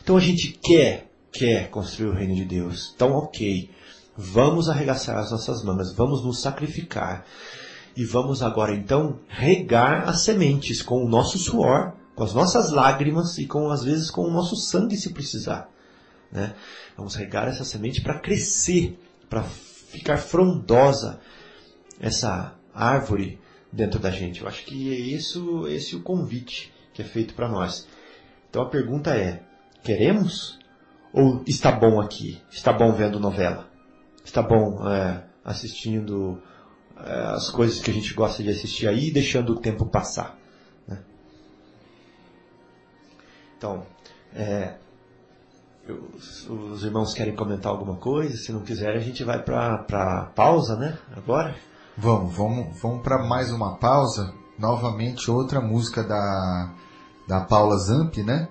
Então a gente quer quer construir o reino de Deus. Então, ok, vamos arregaçar as nossas mangas, vamos nos sacrificar e vamos agora então regar as sementes com o nosso suor, com as nossas lágrimas e com às vezes com o nosso sangue se precisar. Né? Vamos regar essa semente para crescer, para ficar frondosa essa árvore dentro da gente. Eu acho que é isso, esse o convite que é feito para nós. Então a pergunta é: queremos ou está bom aqui? Está bom vendo novela? Está bom é, assistindo é, as coisas que a gente gosta de assistir aí, deixando o tempo passar. Né? Então, é, eu, os irmãos querem comentar alguma coisa? Se não quiserem, a gente vai para pausa, né? Agora? Vamos, vamos, vamos para mais uma pausa. Novamente outra música da, da Paula Zamp, né?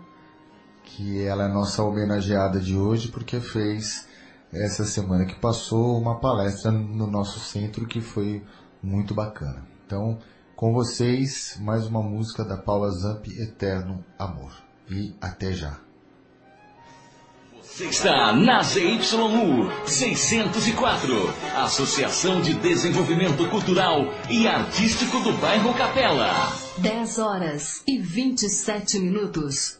Que ela é nossa homenageada de hoje porque fez essa semana que passou uma palestra no nosso centro que foi muito bacana. Então, com vocês, mais uma música da Paula Zamp, Eterno Amor. E até já. Você está na ZYU 604, Associação de Desenvolvimento Cultural e Artístico do Bairro Capela. 10 horas e 27 minutos.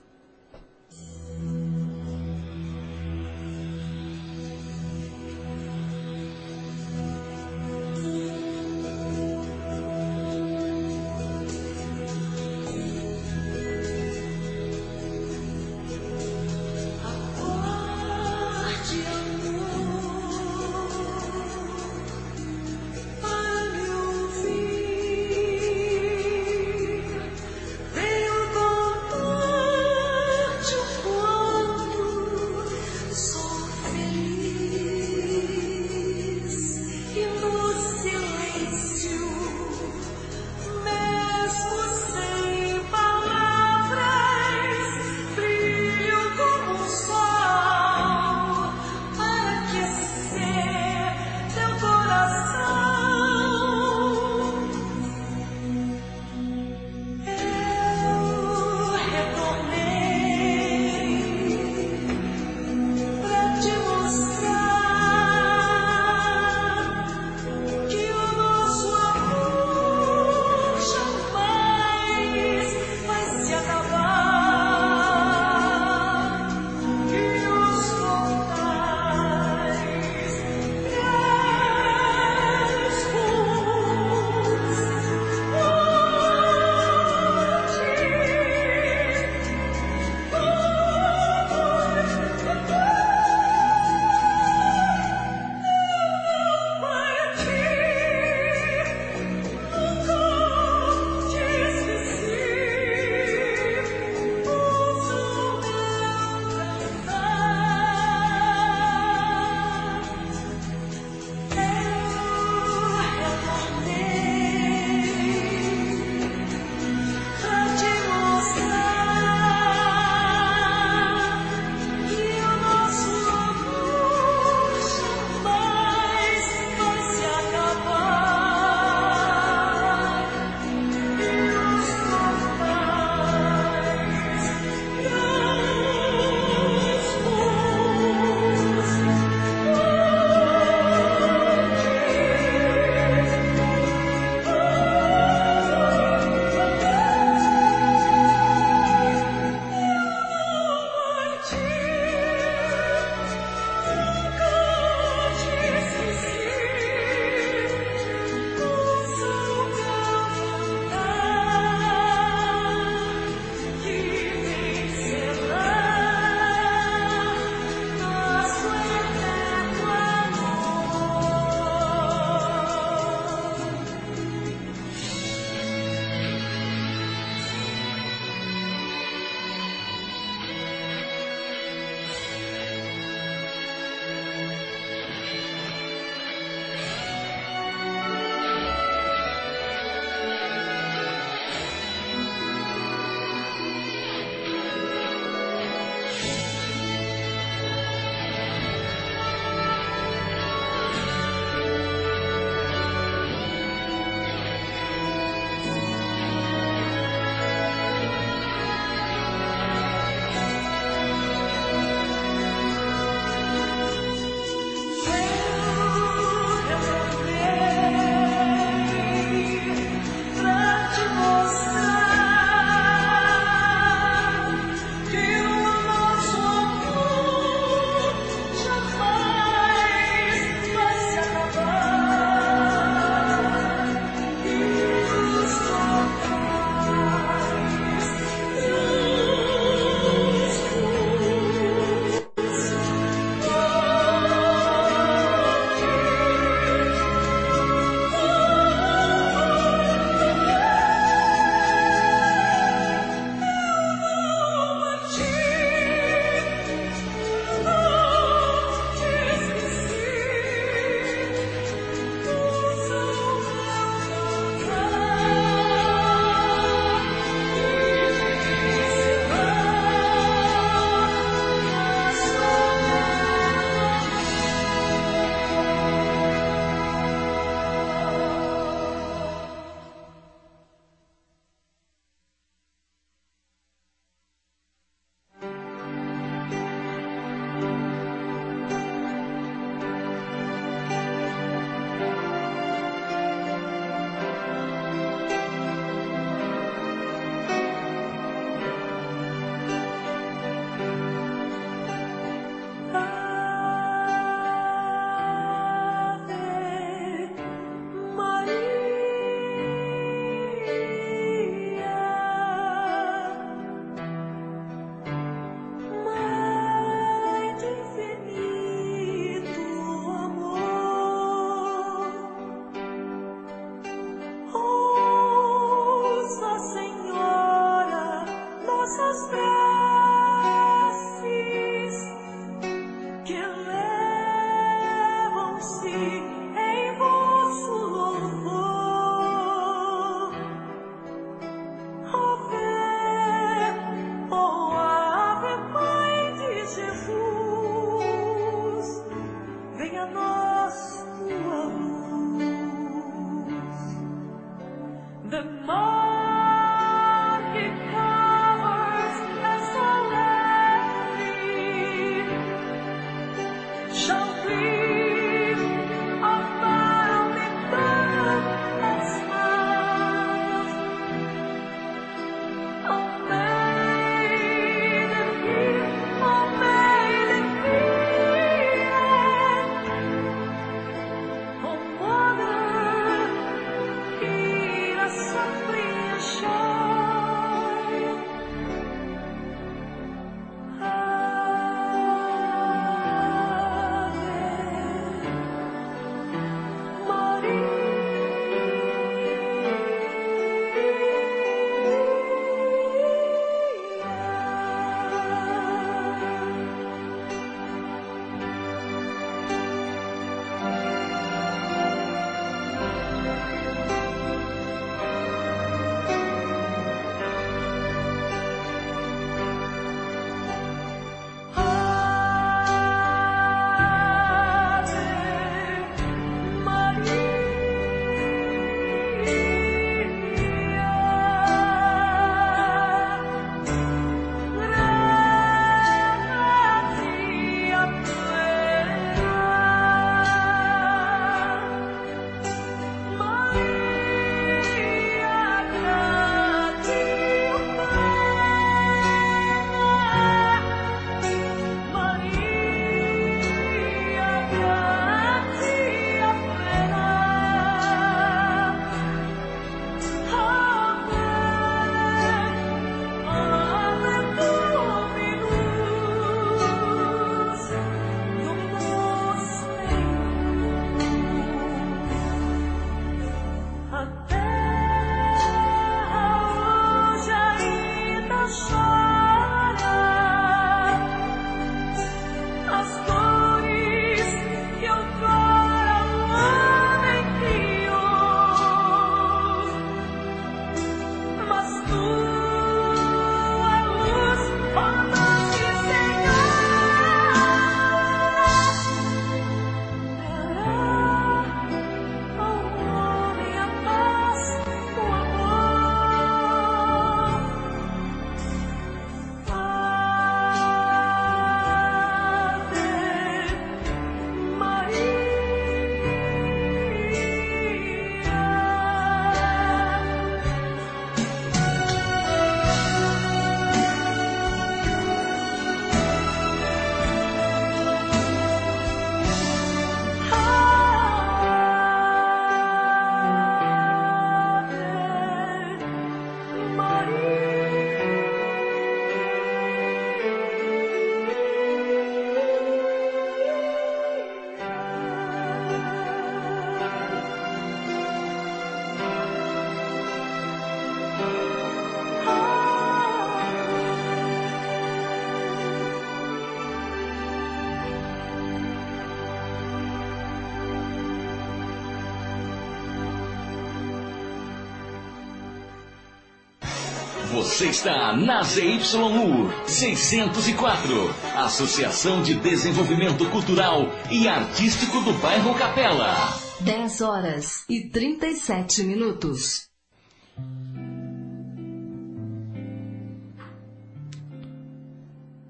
Você está na ZYU 604, Associação de Desenvolvimento Cultural e Artístico do Bairro Capela. 10 horas e 37 minutos.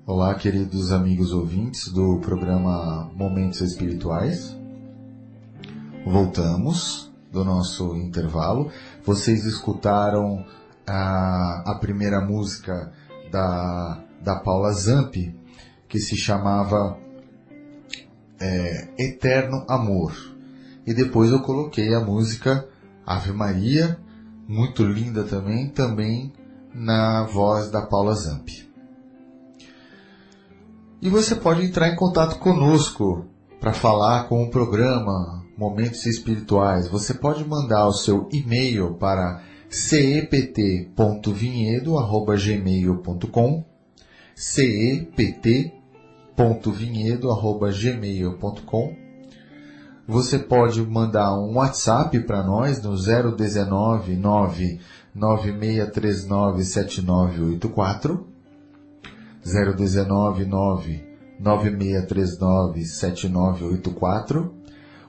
Olá, queridos amigos ouvintes do programa Momentos Espirituais. Voltamos do nosso intervalo. Vocês escutaram a, a primeira música da, da Paula Zampi, que se chamava é, Eterno Amor. E depois eu coloquei a música Ave Maria, muito linda também, também na voz da Paula Zampi. E você pode entrar em contato conosco para falar com o programa Momentos Espirituais. Você pode mandar o seu e-mail para cept.vinhedo.gmail.com cept.vinhedo.gmail.com Você pode mandar um WhatsApp para nós no 019 9 9639 7984 019 9 9639 7984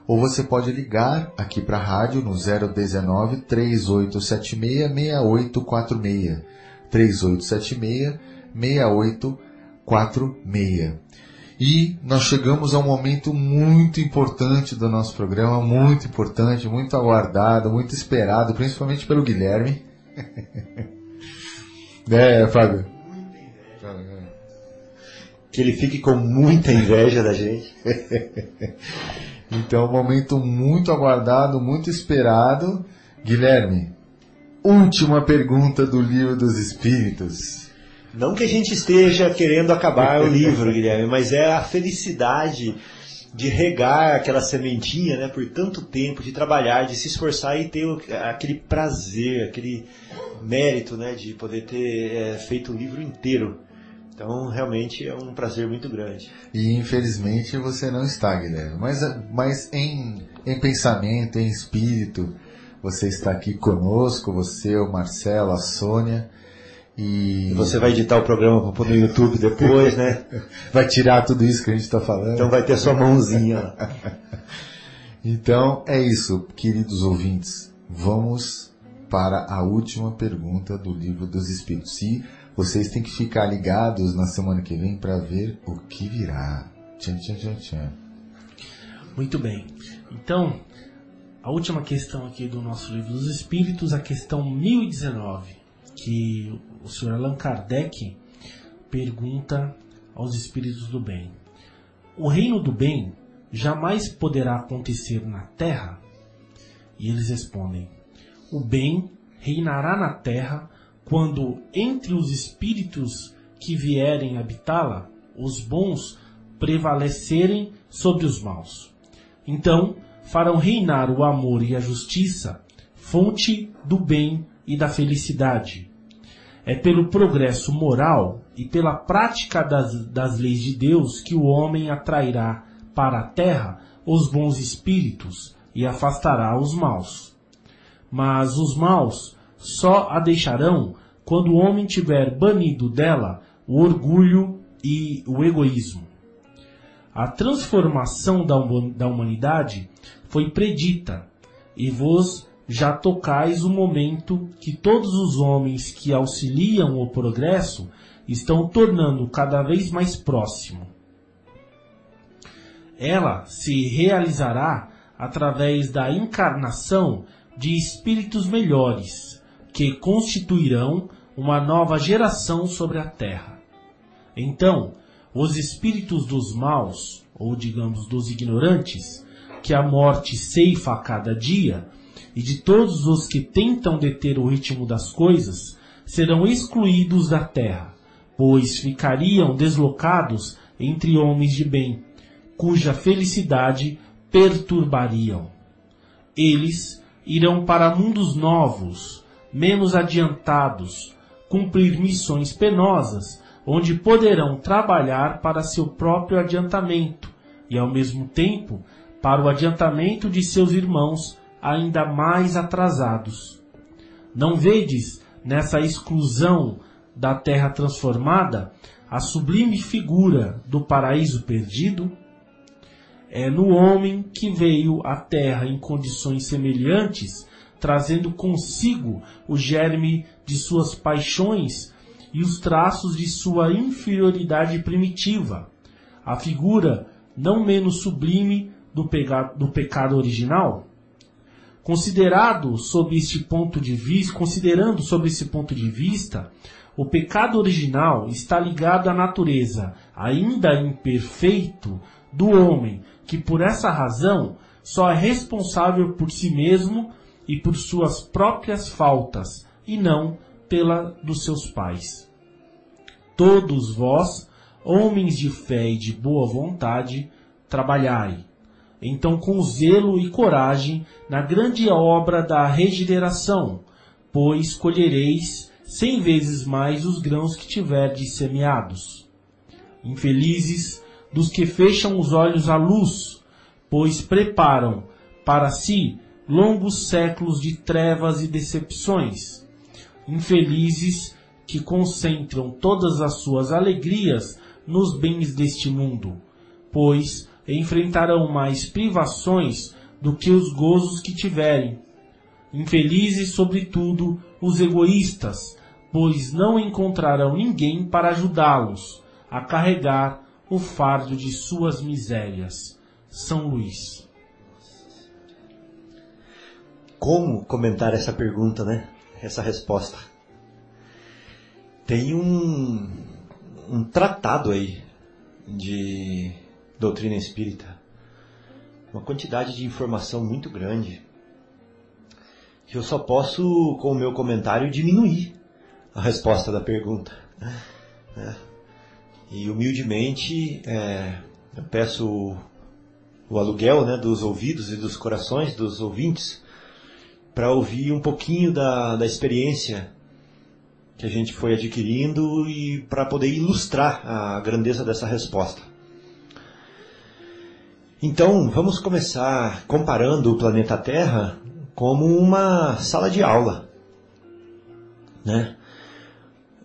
ou você pode ligar aqui para a rádio no 019 3876 6846 3876 6846 e nós chegamos a um momento muito importante do nosso programa, muito importante, muito aguardado, muito esperado, principalmente pelo Guilherme. é, Fábio? Que ele fique com muita inveja da gente. Então, um momento muito aguardado, muito esperado. Guilherme, última pergunta do Livro dos Espíritos. Não que a gente esteja querendo acabar o livro, Guilherme, mas é a felicidade de regar aquela sementinha, né, por tanto tempo, de trabalhar, de se esforçar e ter aquele prazer, aquele mérito, né, de poder ter é, feito o livro inteiro. Então, realmente é um prazer muito grande. E infelizmente você não está, Guilherme. Mas, mas em, em pensamento, em espírito, você está aqui conosco, você, o Marcelo, a Sônia. E você vai editar o programa para pôr no YouTube depois, né? vai tirar tudo isso que a gente está falando. Então vai ter sua mãozinha. então é isso, queridos ouvintes. Vamos para a última pergunta do livro dos Espíritos. Se vocês têm que ficar ligados na semana que vem para ver o que virá. Tchan, tchan, tchan, tchan. Muito bem. Então, a última questão aqui do nosso livro dos Espíritos, a questão 1019, que o Sr. Allan Kardec pergunta aos espíritos do bem: O reino do bem jamais poderá acontecer na terra? E eles respondem: O bem reinará na terra quando entre os espíritos que vierem habitá-la, os bons prevalecerem sobre os maus. Então farão reinar o amor e a justiça, fonte do bem e da felicidade. É pelo progresso moral e pela prática das, das leis de Deus que o homem atrairá para a terra os bons espíritos e afastará os maus. Mas os maus só a deixarão quando o homem tiver banido dela o orgulho e o egoísmo. A transformação da, da humanidade foi predita, e vos já tocais o momento que todos os homens que auxiliam o progresso estão tornando cada vez mais próximo. Ela se realizará através da encarnação de espíritos melhores, que constituirão uma nova geração sobre a terra. Então, os espíritos dos maus, ou digamos dos ignorantes, que a morte ceifa a cada dia, e de todos os que tentam deter o ritmo das coisas, serão excluídos da terra, pois ficariam deslocados entre homens de bem, cuja felicidade perturbariam. Eles irão para mundos novos, menos adiantados, cumprir missões penosas, onde poderão trabalhar para seu próprio adiantamento e, ao mesmo tempo, para o adiantamento de seus irmãos ainda mais atrasados. Não vedes nessa exclusão da terra transformada, a sublime figura do paraíso perdido? É no homem que veio à terra em condições semelhantes, trazendo consigo o germe de suas paixões e os traços de sua inferioridade primitiva, a figura não menos sublime do, pega, do pecado original? Considerado sob este ponto de vista, considerando sob esse ponto de vista, o pecado original está ligado à natureza, ainda imperfeito, do homem, que por essa razão só é responsável por si mesmo e por suas próprias faltas, e não pela dos seus pais. Todos vós, homens de fé e de boa vontade, trabalhai, então com zelo e coragem na grande obra da regeneração, pois colhereis cem vezes mais os grãos que tiverdes semeados. Infelizes dos que fecham os olhos à luz, pois preparam para si longos séculos de trevas e decepções. Infelizes que concentram todas as suas alegrias nos bens deste mundo, pois enfrentarão mais privações do que os gozos que tiverem. Infelizes, sobretudo, os egoístas, pois não encontrarão ninguém para ajudá-los a carregar o fardo de suas misérias. São Luís. Como comentar essa pergunta, né? Essa resposta. Tem um, um tratado aí de doutrina espírita. Uma quantidade de informação muito grande. Que eu só posso, com o meu comentário, diminuir a resposta da pergunta. É. E humildemente é, eu peço o, o aluguel né, dos ouvidos e dos corações dos ouvintes para ouvir um pouquinho da, da experiência que a gente foi adquirindo e para poder ilustrar a grandeza dessa resposta. Então, vamos começar comparando o planeta Terra como uma sala de aula. Né?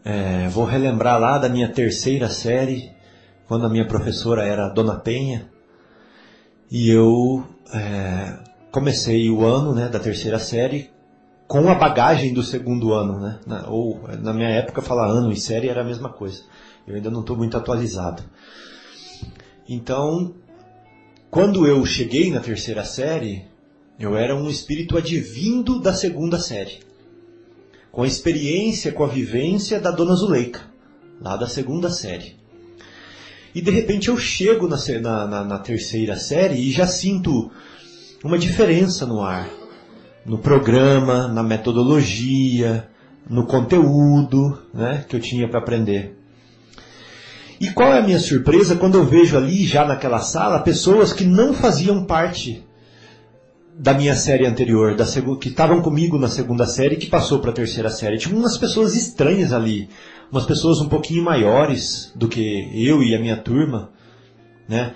É, vou relembrar lá da minha terceira série, quando a minha professora era Dona Penha, e eu é, comecei o ano né, da terceira série com a bagagem do segundo ano, né? Na, ou na minha época falar ano e série era a mesma coisa. Eu ainda não estou muito atualizado. Então quando eu cheguei na terceira série, eu era um espírito advindo da segunda série. Com a experiência, com a vivência da Dona Zuleika, lá da segunda série. E de repente eu chego na, na, na terceira série e já sinto uma diferença no ar. No programa, na metodologia, no conteúdo né, que eu tinha para aprender. E qual é a minha surpresa quando eu vejo ali, já naquela sala, pessoas que não faziam parte da minha série anterior, da que estavam comigo na segunda série que passou para a terceira série. Tinha umas pessoas estranhas ali, umas pessoas um pouquinho maiores do que eu e a minha turma, né?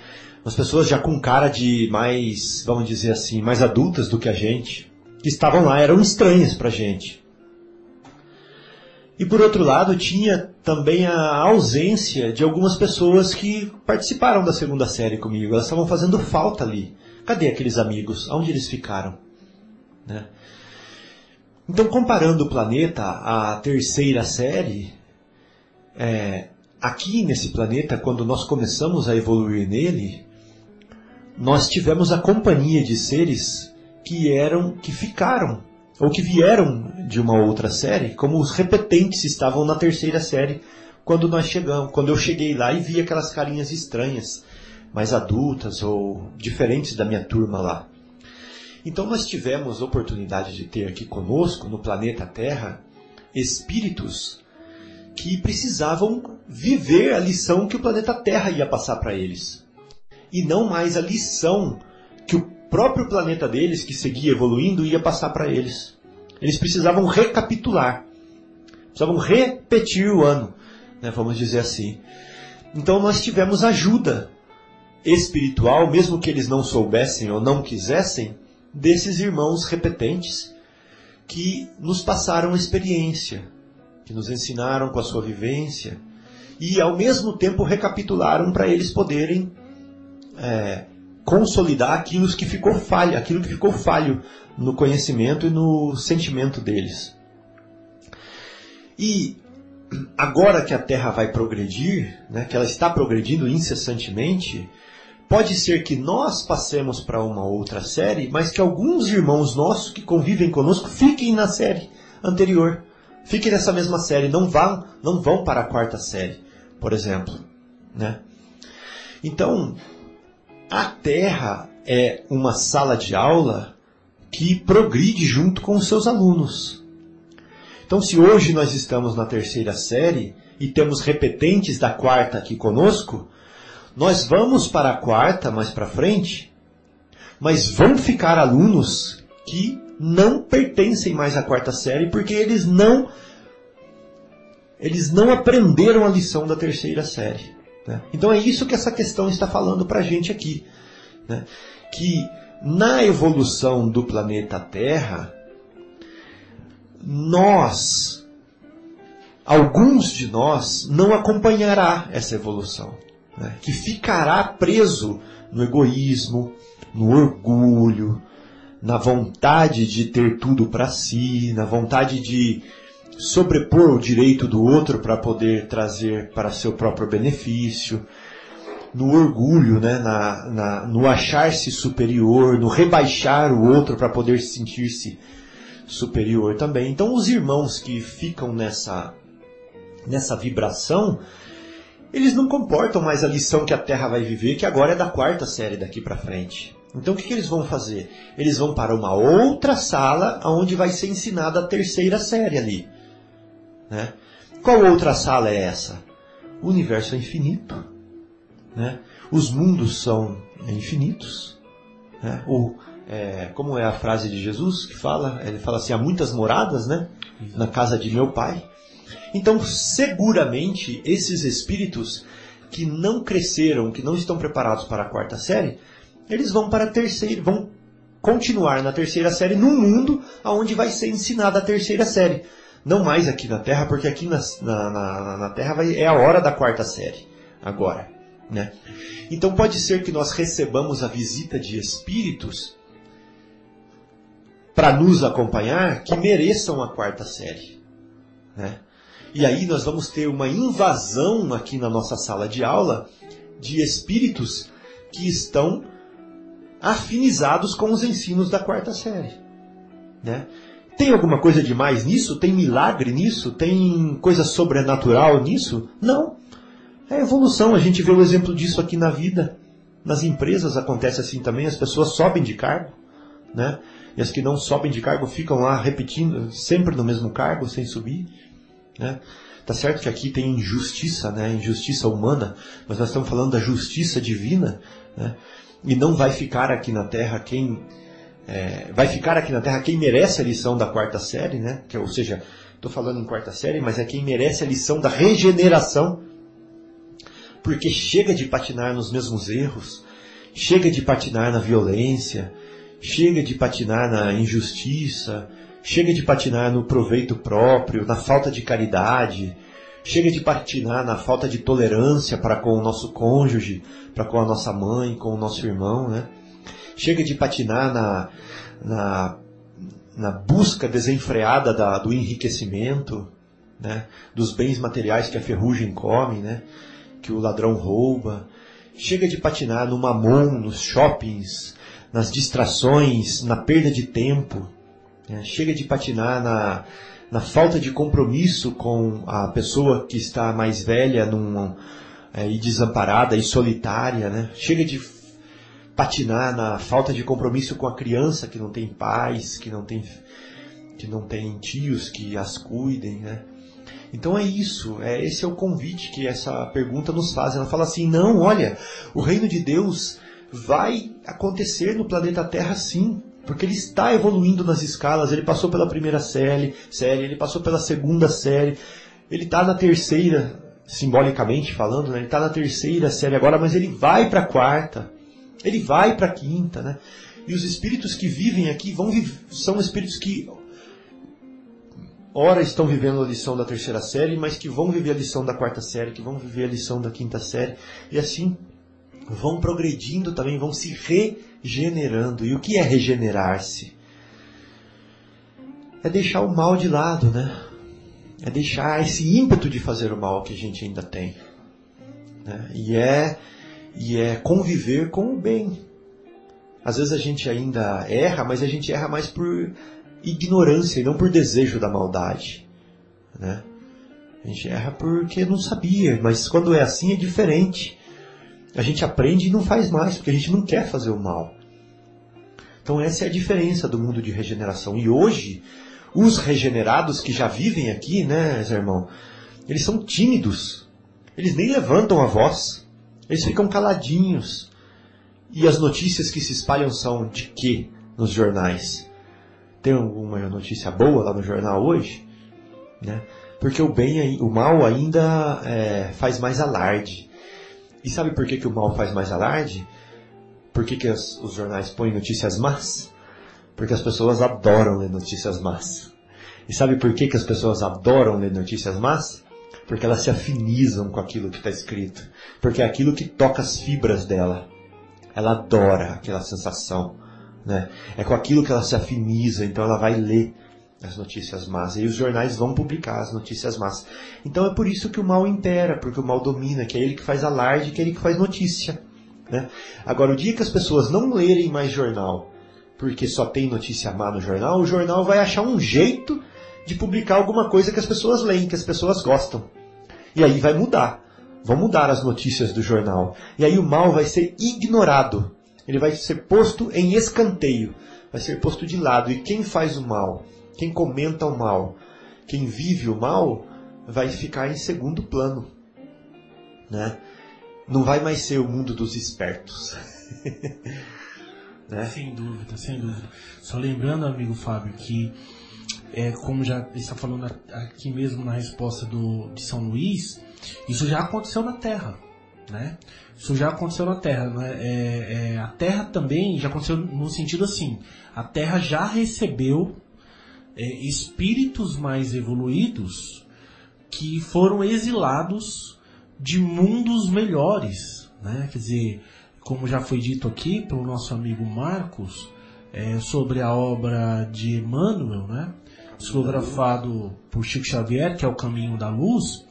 Umas pessoas já com cara de mais, vamos dizer assim, mais adultas do que a gente, que estavam lá, eram estranhas para a gente. E por outro lado, tinha também a ausência de algumas pessoas que participaram da segunda série comigo. Elas estavam fazendo falta ali. Cadê aqueles amigos? Onde eles ficaram? Né? Então, comparando o planeta à terceira série, é, aqui nesse planeta, quando nós começamos a evoluir nele, nós tivemos a companhia de seres que eram, que ficaram ou que vieram de uma outra série, como os repetentes estavam na terceira série quando nós chegamos, quando eu cheguei lá e vi aquelas carinhas estranhas, mais adultas ou diferentes da minha turma lá. Então nós tivemos oportunidade de ter aqui conosco no planeta Terra espíritos que precisavam viver a lição que o planeta Terra ia passar para eles. E não mais a lição que o próprio planeta deles, que seguia evoluindo, ia passar para eles. Eles precisavam recapitular, precisavam repetir o ano, né, vamos dizer assim. Então nós tivemos ajuda espiritual, mesmo que eles não soubessem ou não quisessem, desses irmãos repetentes que nos passaram experiência, que nos ensinaram com a sua vivência e ao mesmo tempo recapitularam para eles poderem é, consolidar aquilo que ficou falho, aquilo que ficou falho no conhecimento e no sentimento deles. E agora que a Terra vai progredir, né, que ela está progredindo incessantemente, pode ser que nós passemos para uma outra série, mas que alguns irmãos nossos que convivem conosco fiquem na série anterior. Fiquem nessa mesma série, não vão, não vão para a quarta série, por exemplo. Né? Então, a Terra é uma sala de aula que progride junto com os seus alunos. Então, se hoje nós estamos na terceira série e temos repetentes da quarta aqui conosco, nós vamos para a quarta mais para frente, mas vão ficar alunos que não pertencem mais à quarta série porque eles não eles não aprenderam a lição da terceira série. Né? Então é isso que essa questão está falando para a gente aqui. Né? Que na evolução do planeta Terra, nós, alguns de nós, não acompanhará essa evolução. Né? Que ficará preso no egoísmo, no orgulho, na vontade de ter tudo para si, na vontade de sobrepor o direito do outro para poder trazer para seu próprio benefício, no orgulho, né, na, na no achar-se superior, no rebaixar o outro para poder sentir-se superior também. Então, os irmãos que ficam nessa, nessa vibração, eles não comportam mais a lição que a Terra vai viver, que agora é da quarta série daqui para frente. Então, o que, que eles vão fazer? Eles vão para uma outra sala, onde vai ser ensinada a terceira série ali. Né? Qual outra sala é essa? O universo é infinito. Né? Os mundos são infinitos. Né? O, é, como é a frase de Jesus que fala? Ele fala assim: há muitas moradas né? na casa de meu pai. Então, seguramente, esses espíritos que não cresceram, que não estão preparados para a quarta série, eles vão para a terceira, vão continuar na terceira série num mundo onde vai ser ensinada a terceira série. Não mais aqui na Terra, porque aqui na, na, na, na Terra vai, é a hora da quarta série. Agora. Né? Então pode ser que nós recebamos a visita de espíritos para nos acompanhar que mereçam a quarta série. Né? E aí nós vamos ter uma invasão aqui na nossa sala de aula de espíritos que estão afinizados com os ensinos da quarta série. Né? Tem alguma coisa demais nisso? Tem milagre nisso? Tem coisa sobrenatural nisso? Não. É evolução, a gente vê o exemplo disso aqui na vida. Nas empresas acontece assim também, as pessoas sobem de cargo, né? E as que não sobem de cargo ficam lá repetindo, sempre no mesmo cargo, sem subir, né? Tá certo que aqui tem injustiça, né? Injustiça humana, mas nós estamos falando da justiça divina, né? E não vai ficar aqui na Terra quem é, vai ficar aqui na Terra quem merece a lição da quarta série, né? Que, ou seja, estou falando em quarta série, mas é quem merece a lição da regeneração. Porque chega de patinar nos mesmos erros, chega de patinar na violência, chega de patinar na injustiça, chega de patinar no proveito próprio, na falta de caridade, chega de patinar na falta de tolerância para com o nosso cônjuge, para com a nossa mãe, com o nosso irmão, né? Chega de patinar na, na, na busca desenfreada da, do enriquecimento, né? dos bens materiais que a ferrugem come, né? que o ladrão rouba. Chega de patinar no mamon, nos shoppings, nas distrações, na perda de tempo. Né? Chega de patinar na, na falta de compromisso com a pessoa que está mais velha num, é, e desamparada e solitária. Né? Chega de patinar na falta de compromisso com a criança que não tem pais, que não tem que não tem tios que as cuidem, né? Então é isso, é esse é o convite que essa pergunta nos faz. Ela fala assim: "Não, olha, o reino de Deus vai acontecer no planeta Terra sim, porque ele está evoluindo nas escalas. Ele passou pela primeira série, série ele passou pela segunda série, ele está na terceira, simbolicamente falando, né? ele está na terceira série agora, mas ele vai para a quarta. Ele vai para a quinta, né? E os espíritos que vivem aqui vão são espíritos que ora estão vivendo a lição da terceira série, mas que vão viver a lição da quarta série, que vão viver a lição da quinta série, e assim vão progredindo também, vão se regenerando. E o que é regenerar-se? É deixar o mal de lado, né? É deixar esse ímpeto de fazer o mal que a gente ainda tem. Né? E, é, e é conviver com o bem. Às vezes a gente ainda erra, mas a gente erra mais por ignorância e não por desejo da maldade. Né? A gente erra porque não sabia, mas quando é assim é diferente. A gente aprende e não faz mais, porque a gente não quer fazer o mal. Então essa é a diferença do mundo de regeneração. E hoje, os regenerados que já vivem aqui, né, irmão, eles são tímidos. Eles nem levantam a voz. Eles ficam caladinhos. E as notícias que se espalham são de quê nos jornais? Tem alguma notícia boa lá no jornal hoje? Né? Porque o bem, o mal ainda é, faz mais alarde. E sabe por que, que o mal faz mais alarde? Por que, que as, os jornais põem notícias más? Porque as pessoas adoram ler notícias más. E sabe por que, que as pessoas adoram ler notícias más? Porque elas se afinizam com aquilo que está escrito. Porque é aquilo que toca as fibras dela. Ela adora aquela sensação. Né? É com aquilo que ela se afiniza, então ela vai ler as notícias más. E os jornais vão publicar as notícias más. Então é por isso que o mal impera, porque o mal domina, que é ele que faz alarde, que é ele que faz notícia. Né? Agora, o dia que as pessoas não lerem mais jornal, porque só tem notícia má no jornal, o jornal vai achar um jeito de publicar alguma coisa que as pessoas leem, que as pessoas gostam. E aí vai mudar. Vão mudar as notícias do jornal. E aí o mal vai ser ignorado. Ele vai ser posto em escanteio. Vai ser posto de lado. E quem faz o mal, quem comenta o mal, quem vive o mal, vai ficar em segundo plano. Né? Não vai mais ser o mundo dos espertos. né? Sem dúvida, sem dúvida. Só lembrando, amigo Fábio, que é, como já está falando aqui mesmo na resposta do, de São Luís, isso já aconteceu na Terra, né? Isso já aconteceu na Terra, né? É, é, a Terra também já aconteceu no sentido assim, a Terra já recebeu é, espíritos mais evoluídos que foram exilados de mundos melhores, né? Quer dizer, como já foi dito aqui pelo nosso amigo Marcos, é, sobre a obra de Emmanuel, né? Psicografado por Chico Xavier, que é o Caminho da Luz,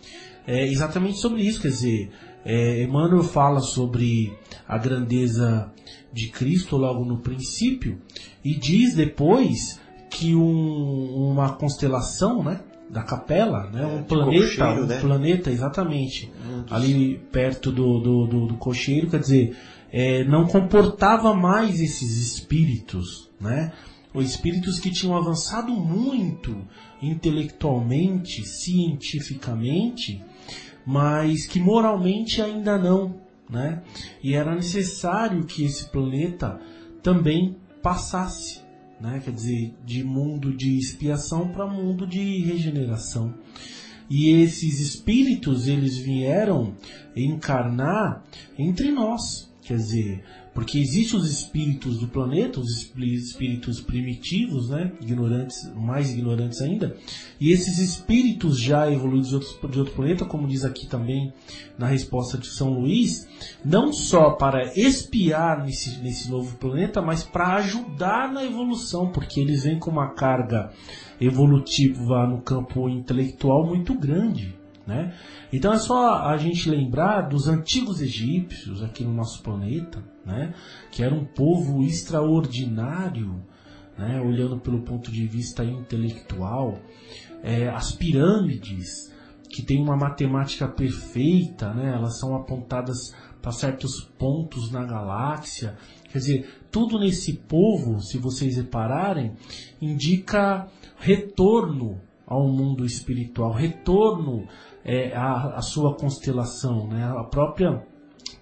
é exatamente sobre isso. Quer dizer, é, Emmanuel fala sobre a grandeza de Cristo logo no princípio e diz depois que um, uma constelação, né? Da capela, né? um planeta, cocheiro, um né? planeta, exatamente, ali perto do, do, do, do cocheiro, quer dizer, é, não comportava mais esses espíritos, né? Espíritos que tinham avançado muito intelectualmente, cientificamente, mas que moralmente ainda não, né? E era necessário que esse planeta também passasse, né? Quer dizer, de mundo de expiação para mundo de regeneração. E esses espíritos, eles vieram encarnar entre nós, quer dizer, porque existem os espíritos do planeta, os espíritos primitivos, né? ignorantes, mais ignorantes ainda, e esses espíritos já evoluídos de outro, de outro planeta, como diz aqui também na resposta de São Luís, não só para espiar nesse, nesse novo planeta, mas para ajudar na evolução, porque eles vêm com uma carga evolutiva no campo intelectual muito grande. Né? Então é só a gente lembrar dos antigos egípcios aqui no nosso planeta, né? que era um povo extraordinário, né? olhando pelo ponto de vista intelectual, é, as pirâmides, que tem uma matemática perfeita, né? elas são apontadas para certos pontos na galáxia. Quer dizer, tudo nesse povo, se vocês repararem, indica retorno ao mundo espiritual, retorno é, à, à sua constelação, né? A própria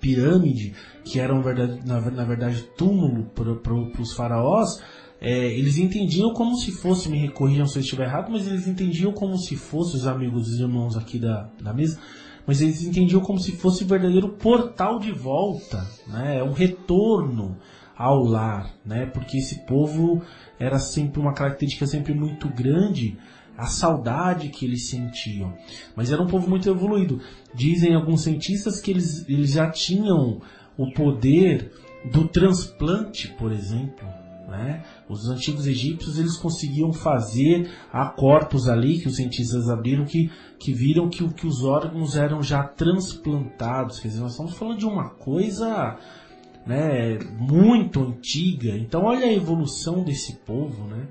pirâmide, que era verdade, na, verdade túmulo para os faraós, é, eles entendiam como se fosse, me recorrijam se eu estiver errado, mas eles entendiam como se fosse, os amigos e irmãos aqui da, da mesa, mas eles entendiam como se fosse um verdadeiro portal de volta, né? um retorno ao lar, né? porque esse povo era sempre uma característica sempre muito grande a saudade que eles sentiam. Mas era um povo muito evoluído. Dizem alguns cientistas que eles, eles já tinham o poder do transplante, por exemplo. Né? Os antigos egípcios eles conseguiam fazer a corpos ali que os cientistas abriram que, que viram que, que os órgãos eram já transplantados. Quer dizer, nós estamos falando de uma coisa né, muito antiga. Então olha a evolução desse povo, né?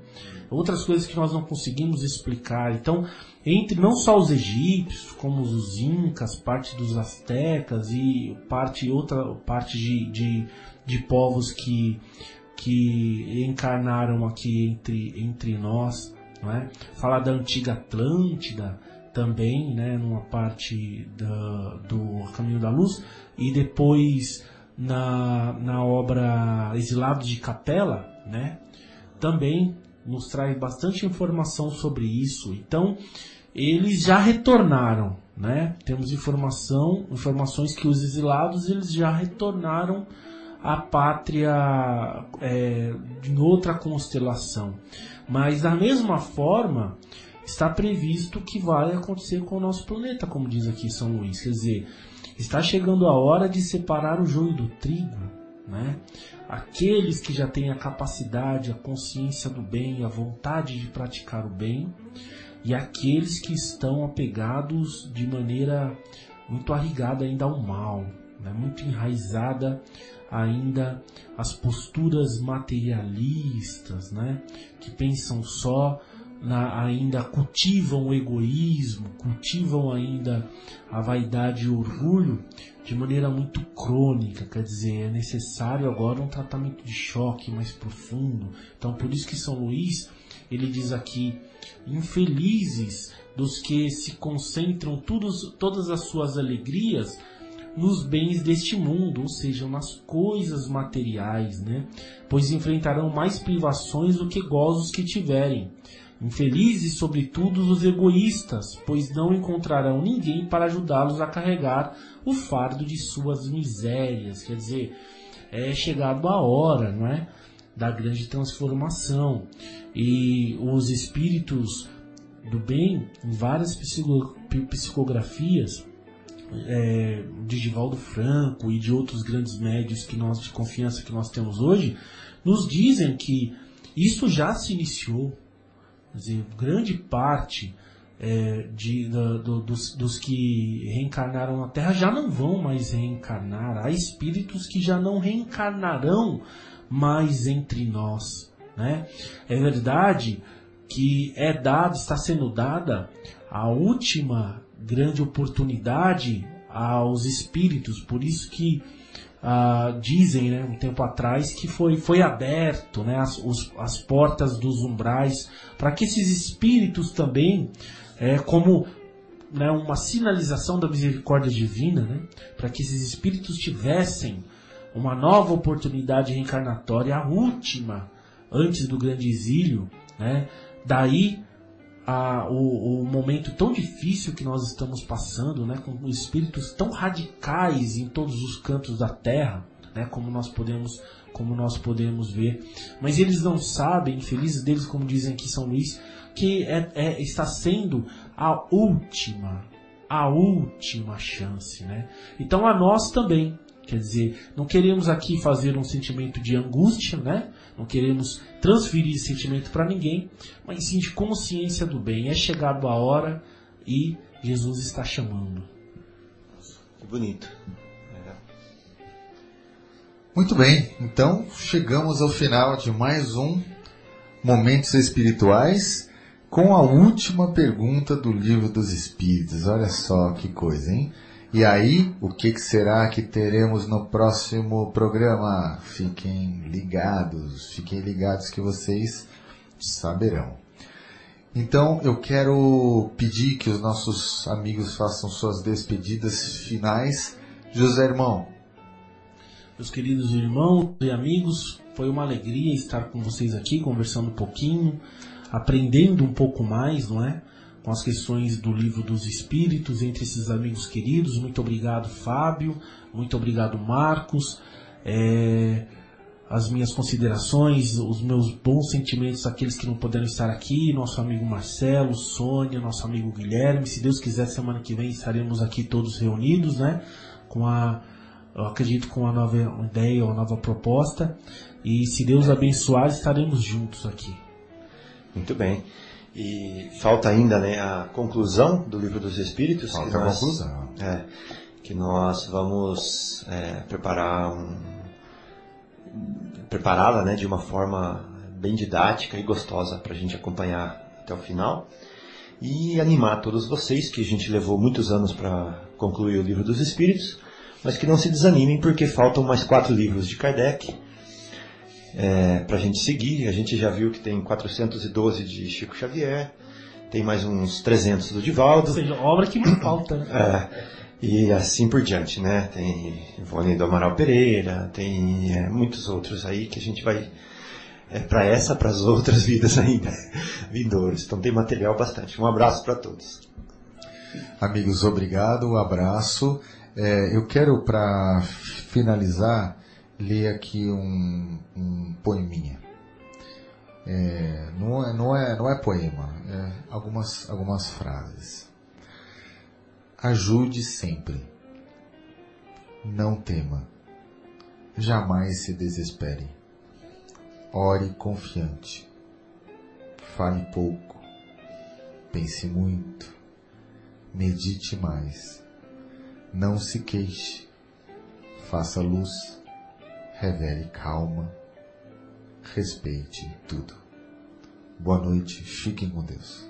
Outras coisas que nós não conseguimos explicar. Então, entre não só os egípcios, como os incas, parte dos astecas e parte outra parte de, de, de povos que que encarnaram aqui entre, entre nós, não é? Falar da antiga Atlântida também, né, numa parte da, do Caminho da Luz e depois na, na obra Exilados de Capela, né, também nos traz bastante informação sobre isso. Então, eles já retornaram, né? Temos informação, informações que os exilados eles já retornaram à pátria é, em outra constelação. Mas da mesma forma está previsto que vai acontecer com o nosso planeta, como diz aqui São Luís. Quer dizer, está chegando a hora de separar o joio do trigo, né? Aqueles que já têm a capacidade, a consciência do bem, a vontade de praticar o bem, e aqueles que estão apegados de maneira muito arrigada ainda ao mal, né? muito enraizada ainda às posturas materialistas, né? que pensam só na, ainda cultivam o egoísmo, cultivam ainda a vaidade e o orgulho de maneira muito crônica, quer dizer, é necessário agora um tratamento de choque mais profundo. Então, por isso que São Luís, ele diz aqui, infelizes dos que se concentram todos, todas as suas alegrias nos bens deste mundo, ou seja, nas coisas materiais, né? Pois enfrentarão mais privações do que gozos que tiverem. Infelizes, sobretudo, os egoístas, pois não encontrarão ninguém para ajudá-los a carregar o fardo de suas misérias. Quer dizer, é chegado a hora, não é? Da grande transformação. E os espíritos do bem, em várias psicografias, é, de Givaldo Franco e de outros grandes médios que nós de confiança que nós temos hoje, nos dizem que isso já se iniciou Dizer, grande parte é, de, da, do, dos, dos, que reencarnaram na Terra já não vão mais reencarnar. Há espíritos que já não reencarnarão mais entre nós. Né? É verdade que é dado, está sendo dada a última grande oportunidade aos espíritos, por isso que Uh, dizem, né, um tempo atrás, que foi, foi aberto né, as, os, as portas dos umbrais para que esses espíritos também, é, como né, uma sinalização da misericórdia divina, né, para que esses espíritos tivessem uma nova oportunidade reencarnatória, a última, antes do grande exílio, né, daí a, o, o, momento tão difícil que nós estamos passando, né, com espíritos tão radicais em todos os cantos da Terra, né, como nós podemos como nós podemos ver, mas eles não sabem, infelizes deles, como dizem aqui São Luís, que é, é, está sendo a última, a última chance, né? Então a nós também, quer dizer, não queremos aqui fazer um sentimento de angústia, né? Não queremos transferir esse sentimento para ninguém, mas sim de consciência do bem. É chegado a hora e Jesus está chamando. Que bonito. Muito bem, então chegamos ao final de mais um Momentos Espirituais com a última pergunta do Livro dos Espíritos. Olha só que coisa, hein? E aí, o que, será que teremos no próximo programa? Fiquem ligados, fiquem ligados que vocês saberão. Então, eu quero pedir que os nossos amigos façam suas despedidas finais. José Irmão. Meus queridos irmãos e amigos, foi uma alegria estar com vocês aqui, conversando um pouquinho, aprendendo um pouco mais, não é? Com as questões do livro dos Espíritos entre esses amigos queridos. Muito obrigado, Fábio. Muito obrigado, Marcos. É, as minhas considerações, os meus bons sentimentos àqueles que não puderam estar aqui, nosso amigo Marcelo, Sônia, nosso amigo Guilherme. Se Deus quiser, semana que vem estaremos aqui todos reunidos, né? Com a, eu acredito com uma nova ideia, uma nova proposta. E se Deus abençoar, estaremos juntos aqui. Muito bem. E falta ainda né, a conclusão do livro dos Espíritos. Falta a conclusão. É, que nós vamos é, preparar um, prepará-la né, de uma forma bem didática e gostosa para a gente acompanhar até o final e animar todos vocês que a gente levou muitos anos para concluir o livro dos Espíritos, mas que não se desanimem porque faltam mais quatro livros de Kardec é, para a gente seguir. A gente já viu que tem 412 de Chico Xavier, tem mais uns 300 do Divaldo. Ou seja, obra que não falta. Né? É, e assim por diante, né? Tem Ivone do Amaral Pereira, tem é, muitos outros aí que a gente vai é, para essa, para as outras vidas ainda vindouras. Então tem material bastante. Um abraço para todos. Amigos, obrigado, um abraço. É, eu quero, para finalizar, ler aqui um, um poeminha. É, não, é, não, é, não é poema, é algumas, algumas frases. Ajude sempre. Não tema. Jamais se desespere. Ore confiante. Fale pouco. Pense muito. Medite mais. Não se queixe. Faça luz. Revele calma. Respeite tudo. Boa noite. Fiquem com Deus.